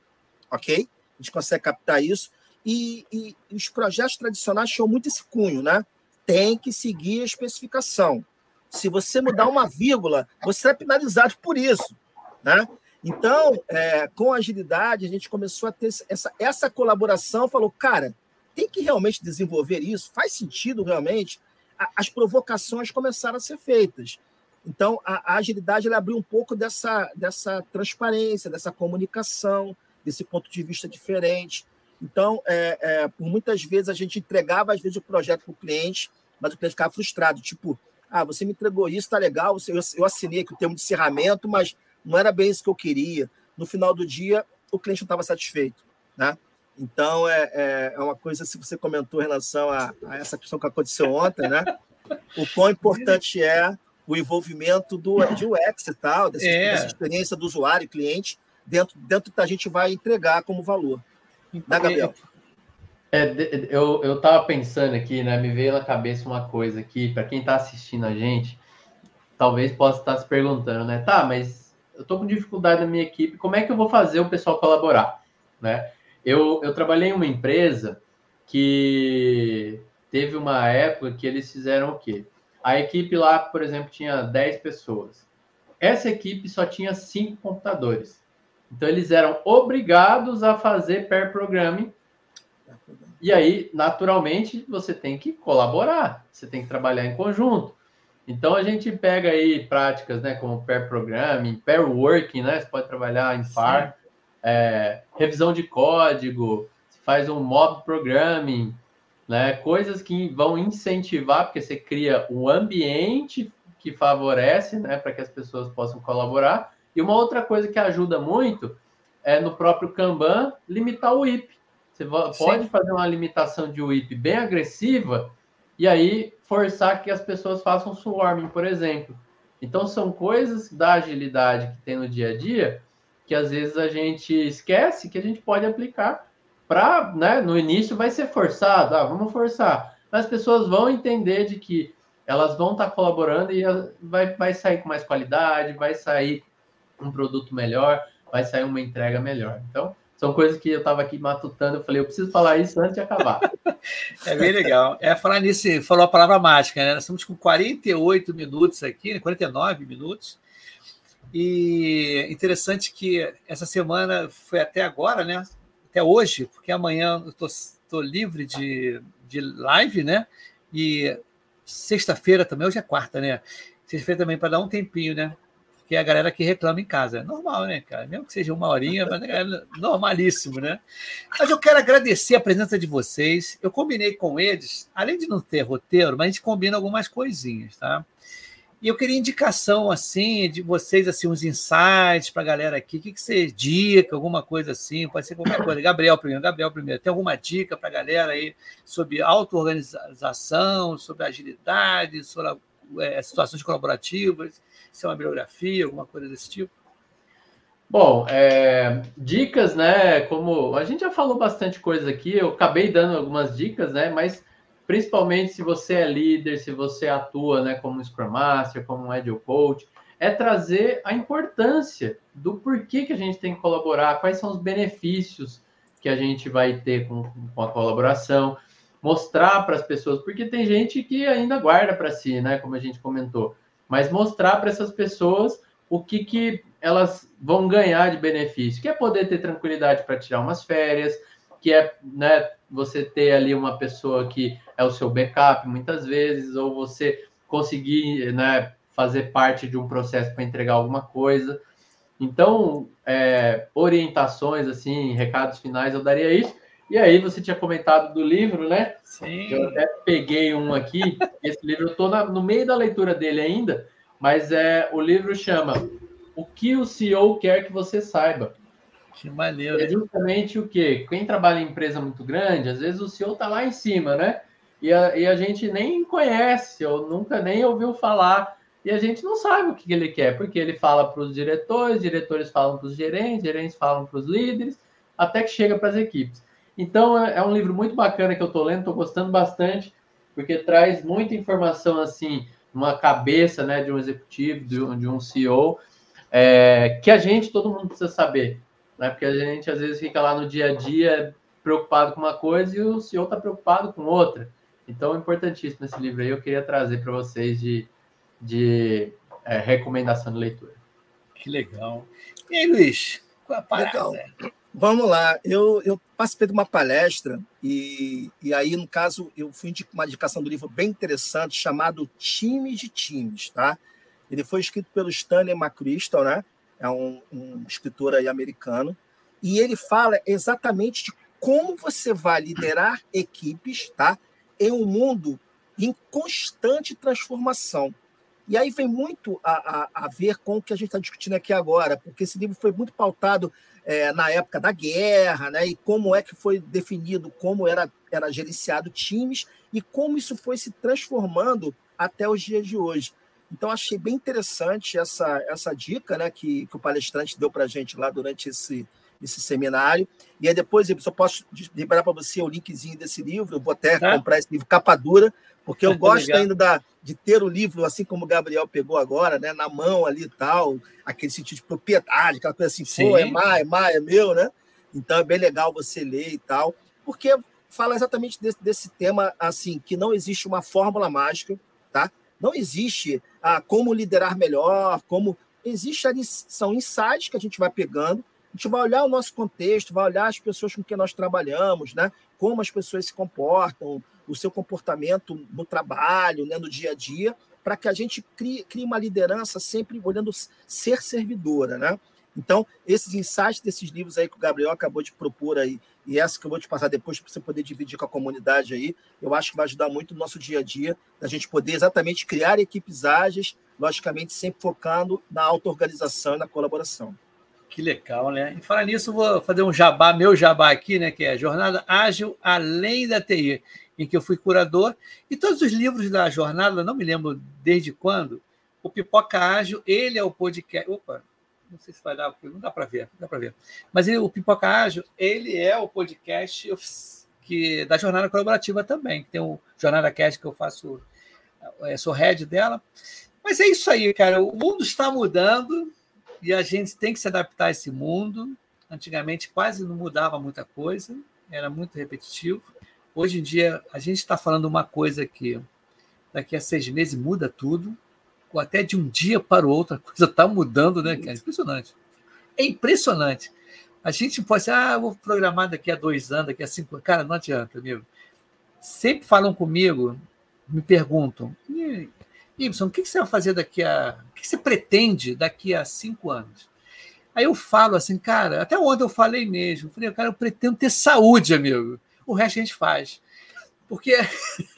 ok? A gente consegue captar isso. E, e, os projetos tradicionais tinham muito esse cunho, né? Tem que seguir a especificação. Se você mudar uma vírgula, você é penalizado por isso, né? Então, é, com agilidade, a gente começou a ter essa, essa colaboração, falou, cara, tem que realmente desenvolver isso, faz sentido realmente as provocações começaram a ser feitas. Então, a, a agilidade ela abriu um pouco dessa, dessa transparência, dessa comunicação, desse ponto de vista diferente. Então, é, é, por muitas vezes a gente entregava, às vezes, o projeto para o cliente, mas o cliente ficava frustrado. Tipo, ah, você me entregou isso, tá legal, eu, eu assinei aqui o termo de encerramento, mas não era bem isso que eu queria. No final do dia, o cliente não estava satisfeito. Né? Então, é, é, é, uma coisa, se você comentou em relação a, a, essa questão que aconteceu ontem, né? O quão importante é o envolvimento do, de UX e tal, dessa, é. dessa experiência do usuário, cliente, dentro, dentro que a gente vai entregar como valor. Né, Gabriel? É, eu, eu tava pensando aqui, né? Me veio na cabeça uma coisa aqui, para quem está assistindo a gente, talvez possa estar se perguntando, né? Tá, mas eu tô com dificuldade na minha equipe, como é que eu vou fazer o pessoal colaborar, né? Eu, eu trabalhei em uma empresa que teve uma época que eles fizeram o quê? A equipe lá, por exemplo, tinha 10 pessoas. Essa equipe só tinha 5 computadores. Então, eles eram obrigados a fazer pair programming. E aí, naturalmente, você tem que colaborar, você tem que trabalhar em conjunto. Então, a gente pega aí práticas né, como pair programming, pair working, né? Você pode trabalhar em par é, revisão de código, faz um mob programming, né? Coisas que vão incentivar, porque você cria um ambiente que favorece, né, para que as pessoas possam colaborar. E uma outra coisa que ajuda muito é no próprio Kanban limitar o WIP. Você pode Sim. fazer uma limitação de WIP bem agressiva e aí forçar que as pessoas façam swarming, por exemplo. Então são coisas da agilidade que tem no dia a dia que às vezes a gente esquece que a gente pode aplicar para, né, no início vai ser forçado, ah, vamos forçar, mas as pessoas vão entender de que elas vão estar tá colaborando e vai, vai sair com mais qualidade, vai sair um produto melhor, vai sair uma entrega melhor. Então, são coisas que eu estava aqui matutando, eu falei, eu preciso falar isso antes de acabar. (laughs) É bem legal. É falar nisso, falou a palavra mágica, né? Nós estamos com 48 minutos aqui, 49 minutos. E interessante que essa semana foi até agora, né? Até hoje, porque amanhã eu estou livre de, de live, né? E sexta-feira também, hoje é quarta, né? Sexta-feira também para dar um tempinho, né? Porque é a galera que reclama em casa. É normal, né, cara? Mesmo que seja uma horinha, mas é normalíssimo, né? Mas eu quero agradecer a presença de vocês. Eu combinei com eles, além de não ter roteiro, mas a gente combina algumas coisinhas, tá? E eu queria indicação assim de vocês, assim, uns insights para a galera aqui. O que, que você dica, alguma coisa assim? Pode ser qualquer coisa. Gabriel primeiro, Gabriel primeiro. Tem alguma dica para a galera aí sobre auto-organização, sobre agilidade, sobre é, situações colaborativas? Se é uma bibliografia, alguma coisa desse tipo? Bom, é, dicas, né? Como a gente já falou bastante coisa aqui, eu acabei dando algumas dicas, né? Mas principalmente se você é líder, se você atua, né, como Scrum Master, como um Agile Coach, é trazer a importância do porquê que a gente tem que colaborar, quais são os benefícios que a gente vai ter com, com a colaboração, mostrar para as pessoas, porque tem gente que ainda guarda para si, né, como a gente comentou, mas mostrar para essas pessoas o que, que elas vão ganhar de benefício, que é poder ter tranquilidade para tirar umas férias, que é né, você ter ali uma pessoa que é o seu backup muitas vezes, ou você conseguir né, fazer parte de um processo para entregar alguma coisa. Então, é, orientações, assim, recados finais, eu daria isso. E aí, você tinha comentado do livro, né? Sim. Eu até peguei um aqui. Esse livro, eu estou no meio da leitura dele ainda, mas é o livro chama O que o CEO quer que você saiba. Que maneiro. É justamente o quê? Quem trabalha em empresa muito grande, às vezes o CEO está lá em cima, né? E a, e a gente nem conhece, ou nunca nem ouviu falar e a gente não sabe o que ele quer, porque ele fala para os diretores, diretores falam para os gerentes, gerentes falam para os líderes, até que chega para as equipes. Então é, é um livro muito bacana que eu estou lendo, estou gostando bastante, porque traz muita informação assim, numa cabeça né, de um executivo, de um, de um CEO, é, que a gente, todo mundo precisa saber. Né? Porque a gente às vezes fica lá no dia a dia preocupado com uma coisa e o CEO está preocupado com outra. Então, é importantíssimo esse livro aí, eu queria trazer para vocês de de é, recomendação de leitura. Que legal. E aí, Luiz, qual a parada? Legal. Vamos lá, eu, eu participei de uma palestra e, e aí, no caso, eu fui de uma indicação do livro bem interessante chamado Times de Times, tá? Ele foi escrito pelo Stanley McChrystal, né? É um, um escritor aí americano, e ele fala exatamente de como você vai liderar equipes, tá? Em um mundo em constante transformação. E aí vem muito a, a, a ver com o que a gente está discutindo aqui agora, porque esse livro foi muito pautado é, na época da guerra, né? E como é que foi definido, como era, era gerenciado times e como isso foi se transformando até os dias de hoje. Então, achei bem interessante essa, essa dica né, que, que o palestrante deu para a gente lá durante esse, esse seminário. E aí depois eu só posso liberar para você o linkzinho desse livro. Eu vou até tá. comprar esse livro capa dura, porque eu (laughs) gosto ainda da, de ter o livro, assim como o Gabriel pegou agora, né, na mão ali e tal, aquele sentido de propriedade, aquela coisa assim, Sim. pô, é mais, é mais, é meu, né? Então é bem legal você ler e tal, porque fala exatamente desse, desse tema, assim, que não existe uma fórmula mágica, tá? Não existe ah, como liderar melhor, como. Existe ali, são insights que a gente vai pegando, a gente vai olhar o nosso contexto, vai olhar as pessoas com quem nós trabalhamos, né? como as pessoas se comportam, o seu comportamento no trabalho, né? no dia a dia, para que a gente crie, crie uma liderança sempre olhando ser servidora. Né? Então, esses insights desses livros aí que o Gabriel acabou de propor aí, e essa que eu vou te passar depois para você poder dividir com a comunidade aí, eu acho que vai ajudar muito no nosso dia a dia, da gente poder exatamente criar equipes ágeis, logicamente sempre focando na auto-organização e na colaboração. Que legal, né? E falar nisso, vou fazer um jabá, meu jabá aqui, né? Que é Jornada Ágil Além da TI, em que eu fui curador. E todos os livros da jornada, não me lembro desde quando, o Pipoca Ágil, ele é o podcast. Opa, não sei se vai dar, não dá para ver, não dá para ver. Mas ele, o Pipoca Ágil, ele é o podcast que, da jornada colaborativa também. Tem o Jornada Cast que eu faço, é, sou head dela. Mas é isso aí, cara. O mundo está mudando e a gente tem que se adaptar a esse mundo. Antigamente quase não mudava muita coisa, era muito repetitivo. Hoje em dia a gente está falando uma coisa que daqui a seis meses muda tudo, ou até de um dia para o outro a coisa está mudando, né? É impressionante. É impressionante. A gente pode ser, ah, vou programar daqui a dois anos, daqui a cinco anos. Cara, não adianta, amigo. Sempre falam comigo, me perguntam, Y, o que você vai fazer daqui a. O que você pretende daqui a cinco anos? Aí eu falo assim, cara, até ontem eu falei mesmo, eu falei, cara, eu pretendo ter saúde, amigo. O resto a gente faz. Porque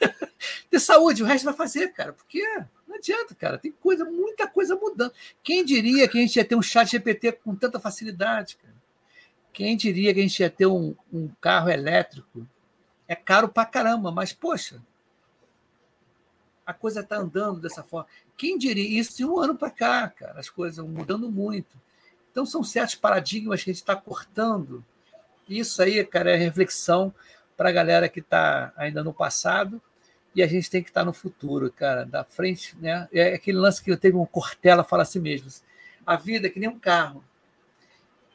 (laughs) ter saúde, o resto vai fazer, cara. Porque não adianta, cara. Tem coisa, muita coisa mudando. Quem diria que a gente ia ter um chat GPT com tanta facilidade, cara? Quem diria que a gente ia ter um, um carro elétrico? É caro pra caramba, mas, poxa, a coisa está andando dessa forma. Quem diria isso de um ano para cá, cara? As coisas mudando muito. Então, são certos paradigmas que a gente está cortando. Isso aí, cara, é reflexão para a galera que está ainda no passado e a gente tem que estar tá no futuro, cara, da frente, né? É aquele lance que eu teve um Cortella fala assim mesmo: a vida é que nem um carro.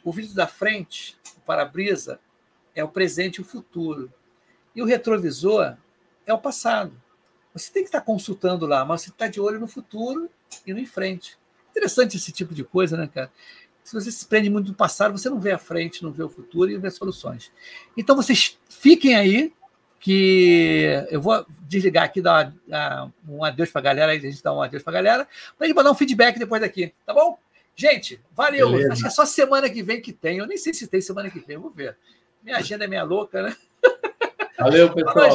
O vidro da frente, o para-brisa, é o presente e o futuro. E o retrovisor é o passado. Você tem que estar consultando lá, mas você está de olho no futuro e no em frente. Interessante esse tipo de coisa, né, cara? Se você se prende muito no passado, você não vê a frente, não vê o futuro e não vê soluções. Então, vocês fiquem aí, que eu vou desligar aqui, dar um adeus para a galera, a gente dá um adeus para a galera, para a gente mandar um feedback depois daqui, tá bom? Gente, valeu. Beleza. Acho que é só semana que vem que tem. Eu nem sei se tem semana que vem, vou ver. Minha agenda é meia louca, né? Valeu, pessoal.